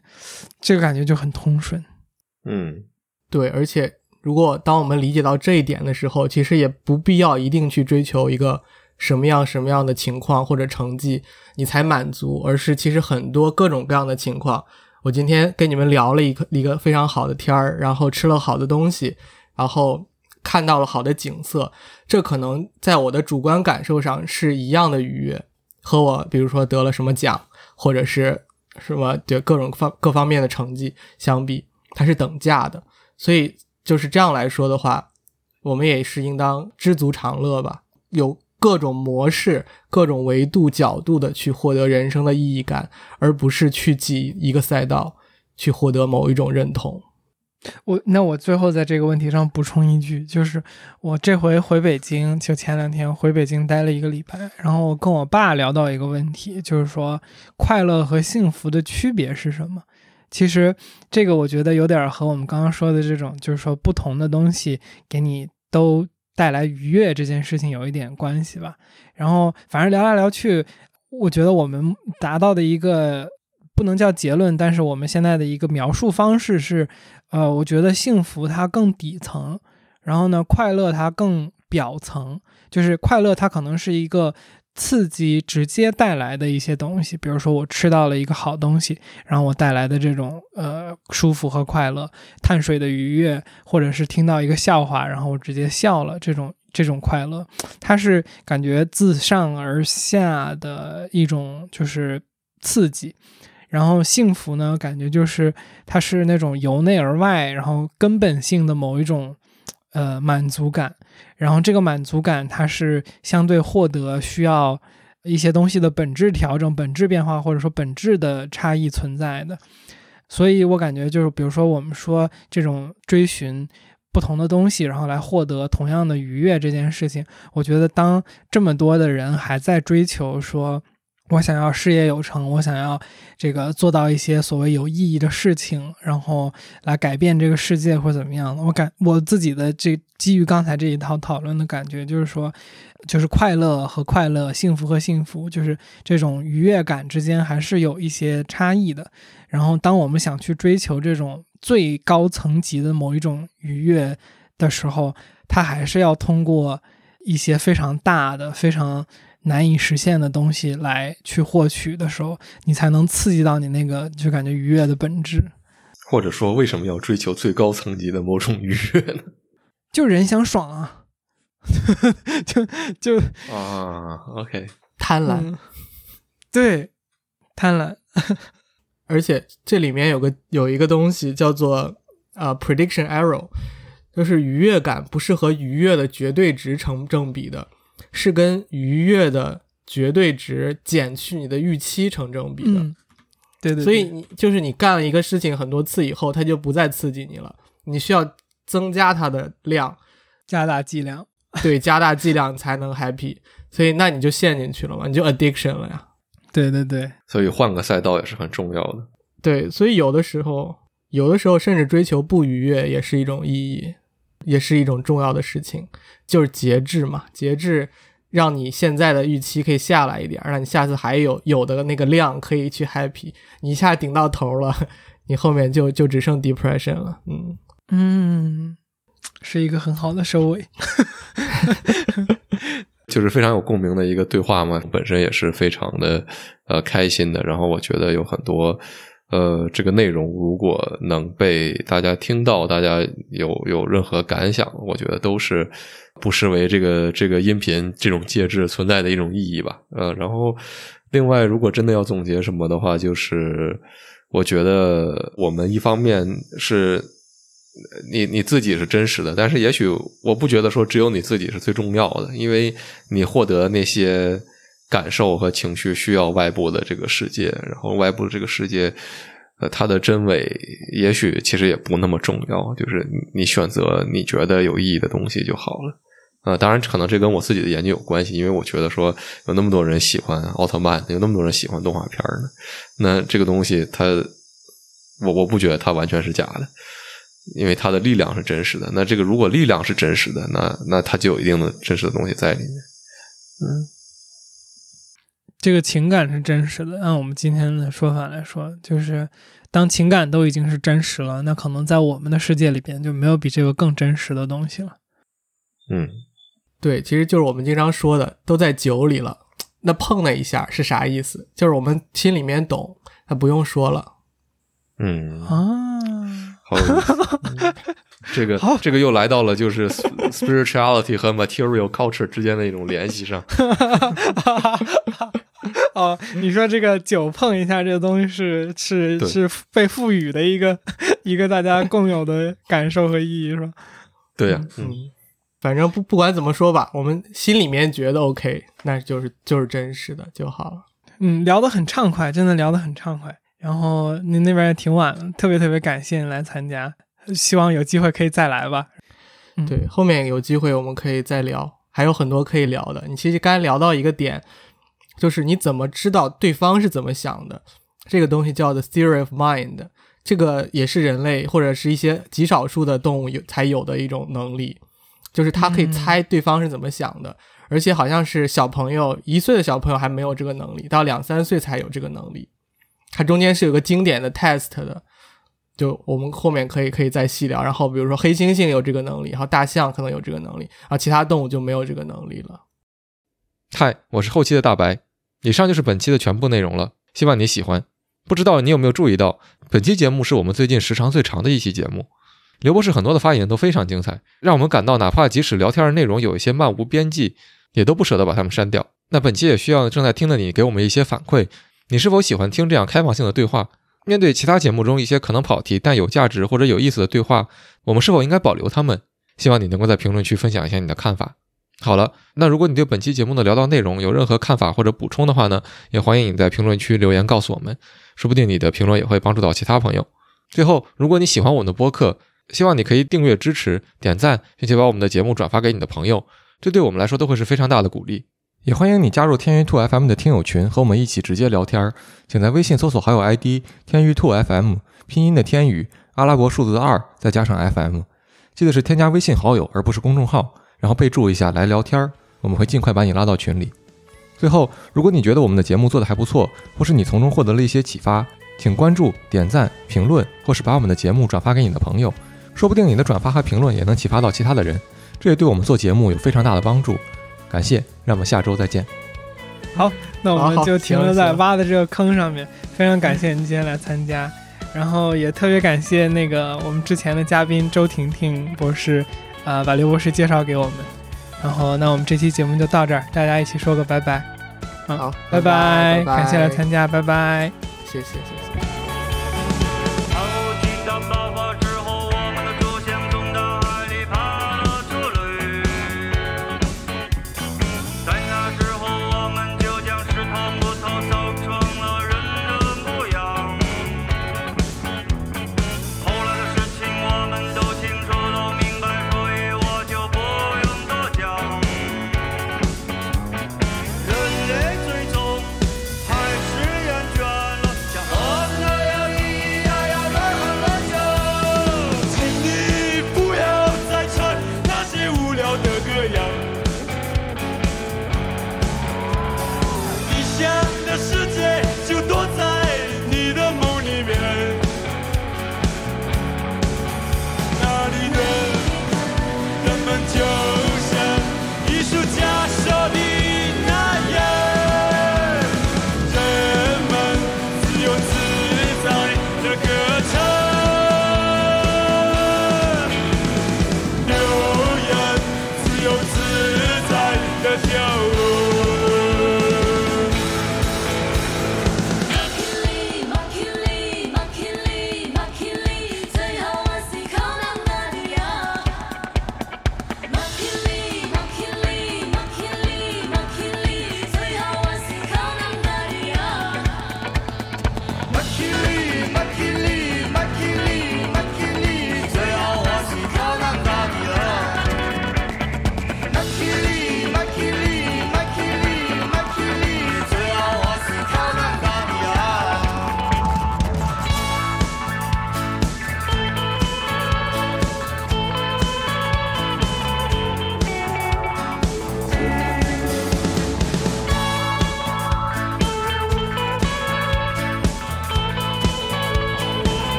这个感觉就很通顺。嗯，对，而且如果当我们理解到这一点的时候，其实也不必要一定去追求一个什么样什么样的情况或者成绩你才满足，而是其实很多各种各样的情况，我今天跟你们聊了一个一个非常好的天儿，然后吃了好的东西，然后。看到了好的景色，这可能在我的主观感受上是一样的愉悦，和我比如说得了什么奖，或者是什么对各种方各方面的成绩相比，它是等价的。所以就是这样来说的话，我们也是应当知足常乐吧，有各种模式、各种维度、角度的去获得人生的意义感，而不是去挤一个赛道去获得某一种认同。我那我最后在这个问题上补充一句，就是我这回回北京，就前两天回北京待了一个礼拜，然后我跟我爸聊到一个问题，就是说快乐和幸福的区别是什么？其实这个我觉得有点和我们刚刚说的这种，就是说不同的东西给你都带来愉悦这件事情有一点关系吧。然后反正聊来聊去，我觉得我们达到的一个不能叫结论，但是我们现在的一个描述方式是。呃，我觉得幸福它更底层，然后呢，快乐它更表层。就是快乐它可能是一个刺激直接带来的一些东西，比如说我吃到了一个好东西，然后我带来的这种呃舒服和快乐，碳水的愉悦，或者是听到一个笑话，然后我直接笑了，这种这种快乐，它是感觉自上而下的一种就是刺激。然后幸福呢，感觉就是它是那种由内而外，然后根本性的某一种，呃满足感。然后这个满足感，它是相对获得需要一些东西的本质调整、本质变化，或者说本质的差异存在的。所以我感觉就是，比如说我们说这种追寻不同的东西，然后来获得同样的愉悦这件事情，我觉得当这么多的人还在追求说。我想要事业有成，我想要这个做到一些所谓有意义的事情，然后来改变这个世界或怎么样的。我感我自己的这基于刚才这一套讨论的感觉，就是说，就是快乐和快乐，幸福和幸福，就是这种愉悦感之间还是有一些差异的。然后，当我们想去追求这种最高层级的某一种愉悦的时候，它还是要通过一些非常大的、非常。难以实现的东西来去获取的时候，你才能刺激到你那个就感觉愉悦的本质。或者说，为什么要追求最高层级的某种愉悦呢？就人想爽啊，就就啊，OK，贪婪，对，贪婪。而且这里面有个有一个东西叫做啊，prediction error，就是愉悦感不是和愉悦的绝对值成正比的。是跟愉悦的绝对值减去你的预期成正比的，对对。所以你就是你干了一个事情很多次以后，它就不再刺激你了。你需要增加它的量，加大剂量，对，加大剂量才能 happy。所以那你就陷进去了嘛，你就 addiction 了呀。对对对。所以换个赛道也是很重要的。对，所以有的时候，有的时候甚至追求不愉悦也是一种意义。也是一种重要的事情，就是节制嘛，节制让你现在的预期可以下来一点，让你下次还有有的那个量可以去 happy。你一下顶到头了，你后面就就只剩 depression 了。嗯嗯，是一个很好的收尾，就是非常有共鸣的一个对话嘛，本身也是非常的呃开心的。然后我觉得有很多。呃，这个内容如果能被大家听到，大家有有任何感想，我觉得都是不失为这个这个音频这种介质存在的一种意义吧。呃，然后另外，如果真的要总结什么的话，就是我觉得我们一方面是你你自己是真实的，但是也许我不觉得说只有你自己是最重要的，因为你获得那些。感受和情绪需要外部的这个世界，然后外部的这个世界，呃，它的真伪也许其实也不那么重要，就是你选择你觉得有意义的东西就好了。呃，当然可能这跟我自己的研究有关系，因为我觉得说有那么多人喜欢奥特曼，有那么多人喜欢动画片呢，那这个东西它，我我不觉得它完全是假的，因为它的力量是真实的。那这个如果力量是真实的，那那它就有一定的真实的东西在里面，嗯。这个情感是真实的，按我们今天的说法来说，就是当情感都已经是真实了，那可能在我们的世界里边就没有比这个更真实的东西了。嗯，对，其实就是我们经常说的，都在酒里了，那碰了一下是啥意思？就是我们心里面懂，那不用说了。嗯啊，好。这个这个又来到了就是 spirituality 和 material culture 之间的一种联系上。哦，你说这个酒碰一下，这个东西是是是被赋予的一个 一个大家共有的感受和意义，是吧？对呀，嗯，反正不不管怎么说吧，我们心里面觉得 OK，那就是就是真实的就好了。嗯，聊得很畅快，真的聊得很畅快。然后您那边也挺晚了，特别特别感谢你来参加，希望有机会可以再来吧。嗯对，后面有机会我们可以再聊，还有很多可以聊的。你其实刚才聊到一个点，就是你怎么知道对方是怎么想的，这个东西叫做 theory of mind，这个也是人类或者是一些极少数的动物有才有的一种能力，就是他可以嗯猜对方是怎么想的，而且好像是小朋友一岁的小朋友还没有这个能力，到两三岁才有这个能力。它中间是有个经典的 test 的，就我们后面可以可以再细聊。然后比如说黑猩猩有这个能力，然后大象可能有这个能力，然后其他动物就没有这个能力了。嗨，我是后期的大白。以上就是本期的全部内容了，希望你喜欢。不知道你有没有注意到，本期节目是我们最近时长最长的一期节目。刘博士很多的发言都非常精彩，让我们感到哪怕即使聊天的内容有一些漫无边际，也都不舍得把它们删掉。那本期也需要正在听的你给我们一些反馈，你是否喜欢听这样开放性的对话？面对其他节目中一些可能跑题但有价值或者有意思的对话，我们是否应该保留它们？希望你能够在评论区分享一下你的看法。好了，那如果你对本期节目的聊到内容有任何看法或者补充的话呢，也欢迎你在评论区留言告诉我们，说不定你的评论也会帮助到其他朋友。最后，如果你喜欢我们的播客，希望你可以订阅支持、点赞，并且把我们的节目转发给你的朋友，这对我们来说都会是非常大的鼓励。也欢迎你加入天娱兔 FM 的听友群，和我们一起直接聊天儿。请在微信搜索好友 ID“ 天娱兔 FM”，拼音的天宇，阿拉伯数字的二，再加上 FM。记得是添加微信好友，而不是公众号，然后备注一下来聊天儿，我们会尽快把你拉到群里。最后，如果你觉得我们的节目做得还不错，或是你从中获得了一些启发，请关注、点赞、评论，或是把我们的节目转发给你的朋友，说不定你的转发和评论也能启发到其他的人，这也对我们做节目有非常大的帮助。感谢，让我们下周再见。好那我们就停留在挖的这个坑上面。非常感谢您今天来参加，然后也特别感谢那个我们之前的嘉宾周婷婷博士，啊、把刘博士介绍给我们。然后，那我们这期节目就到这儿，大家一起说个拜拜。嗯好，拜拜拜，感谢来参加，拜拜。谢谢谢谢。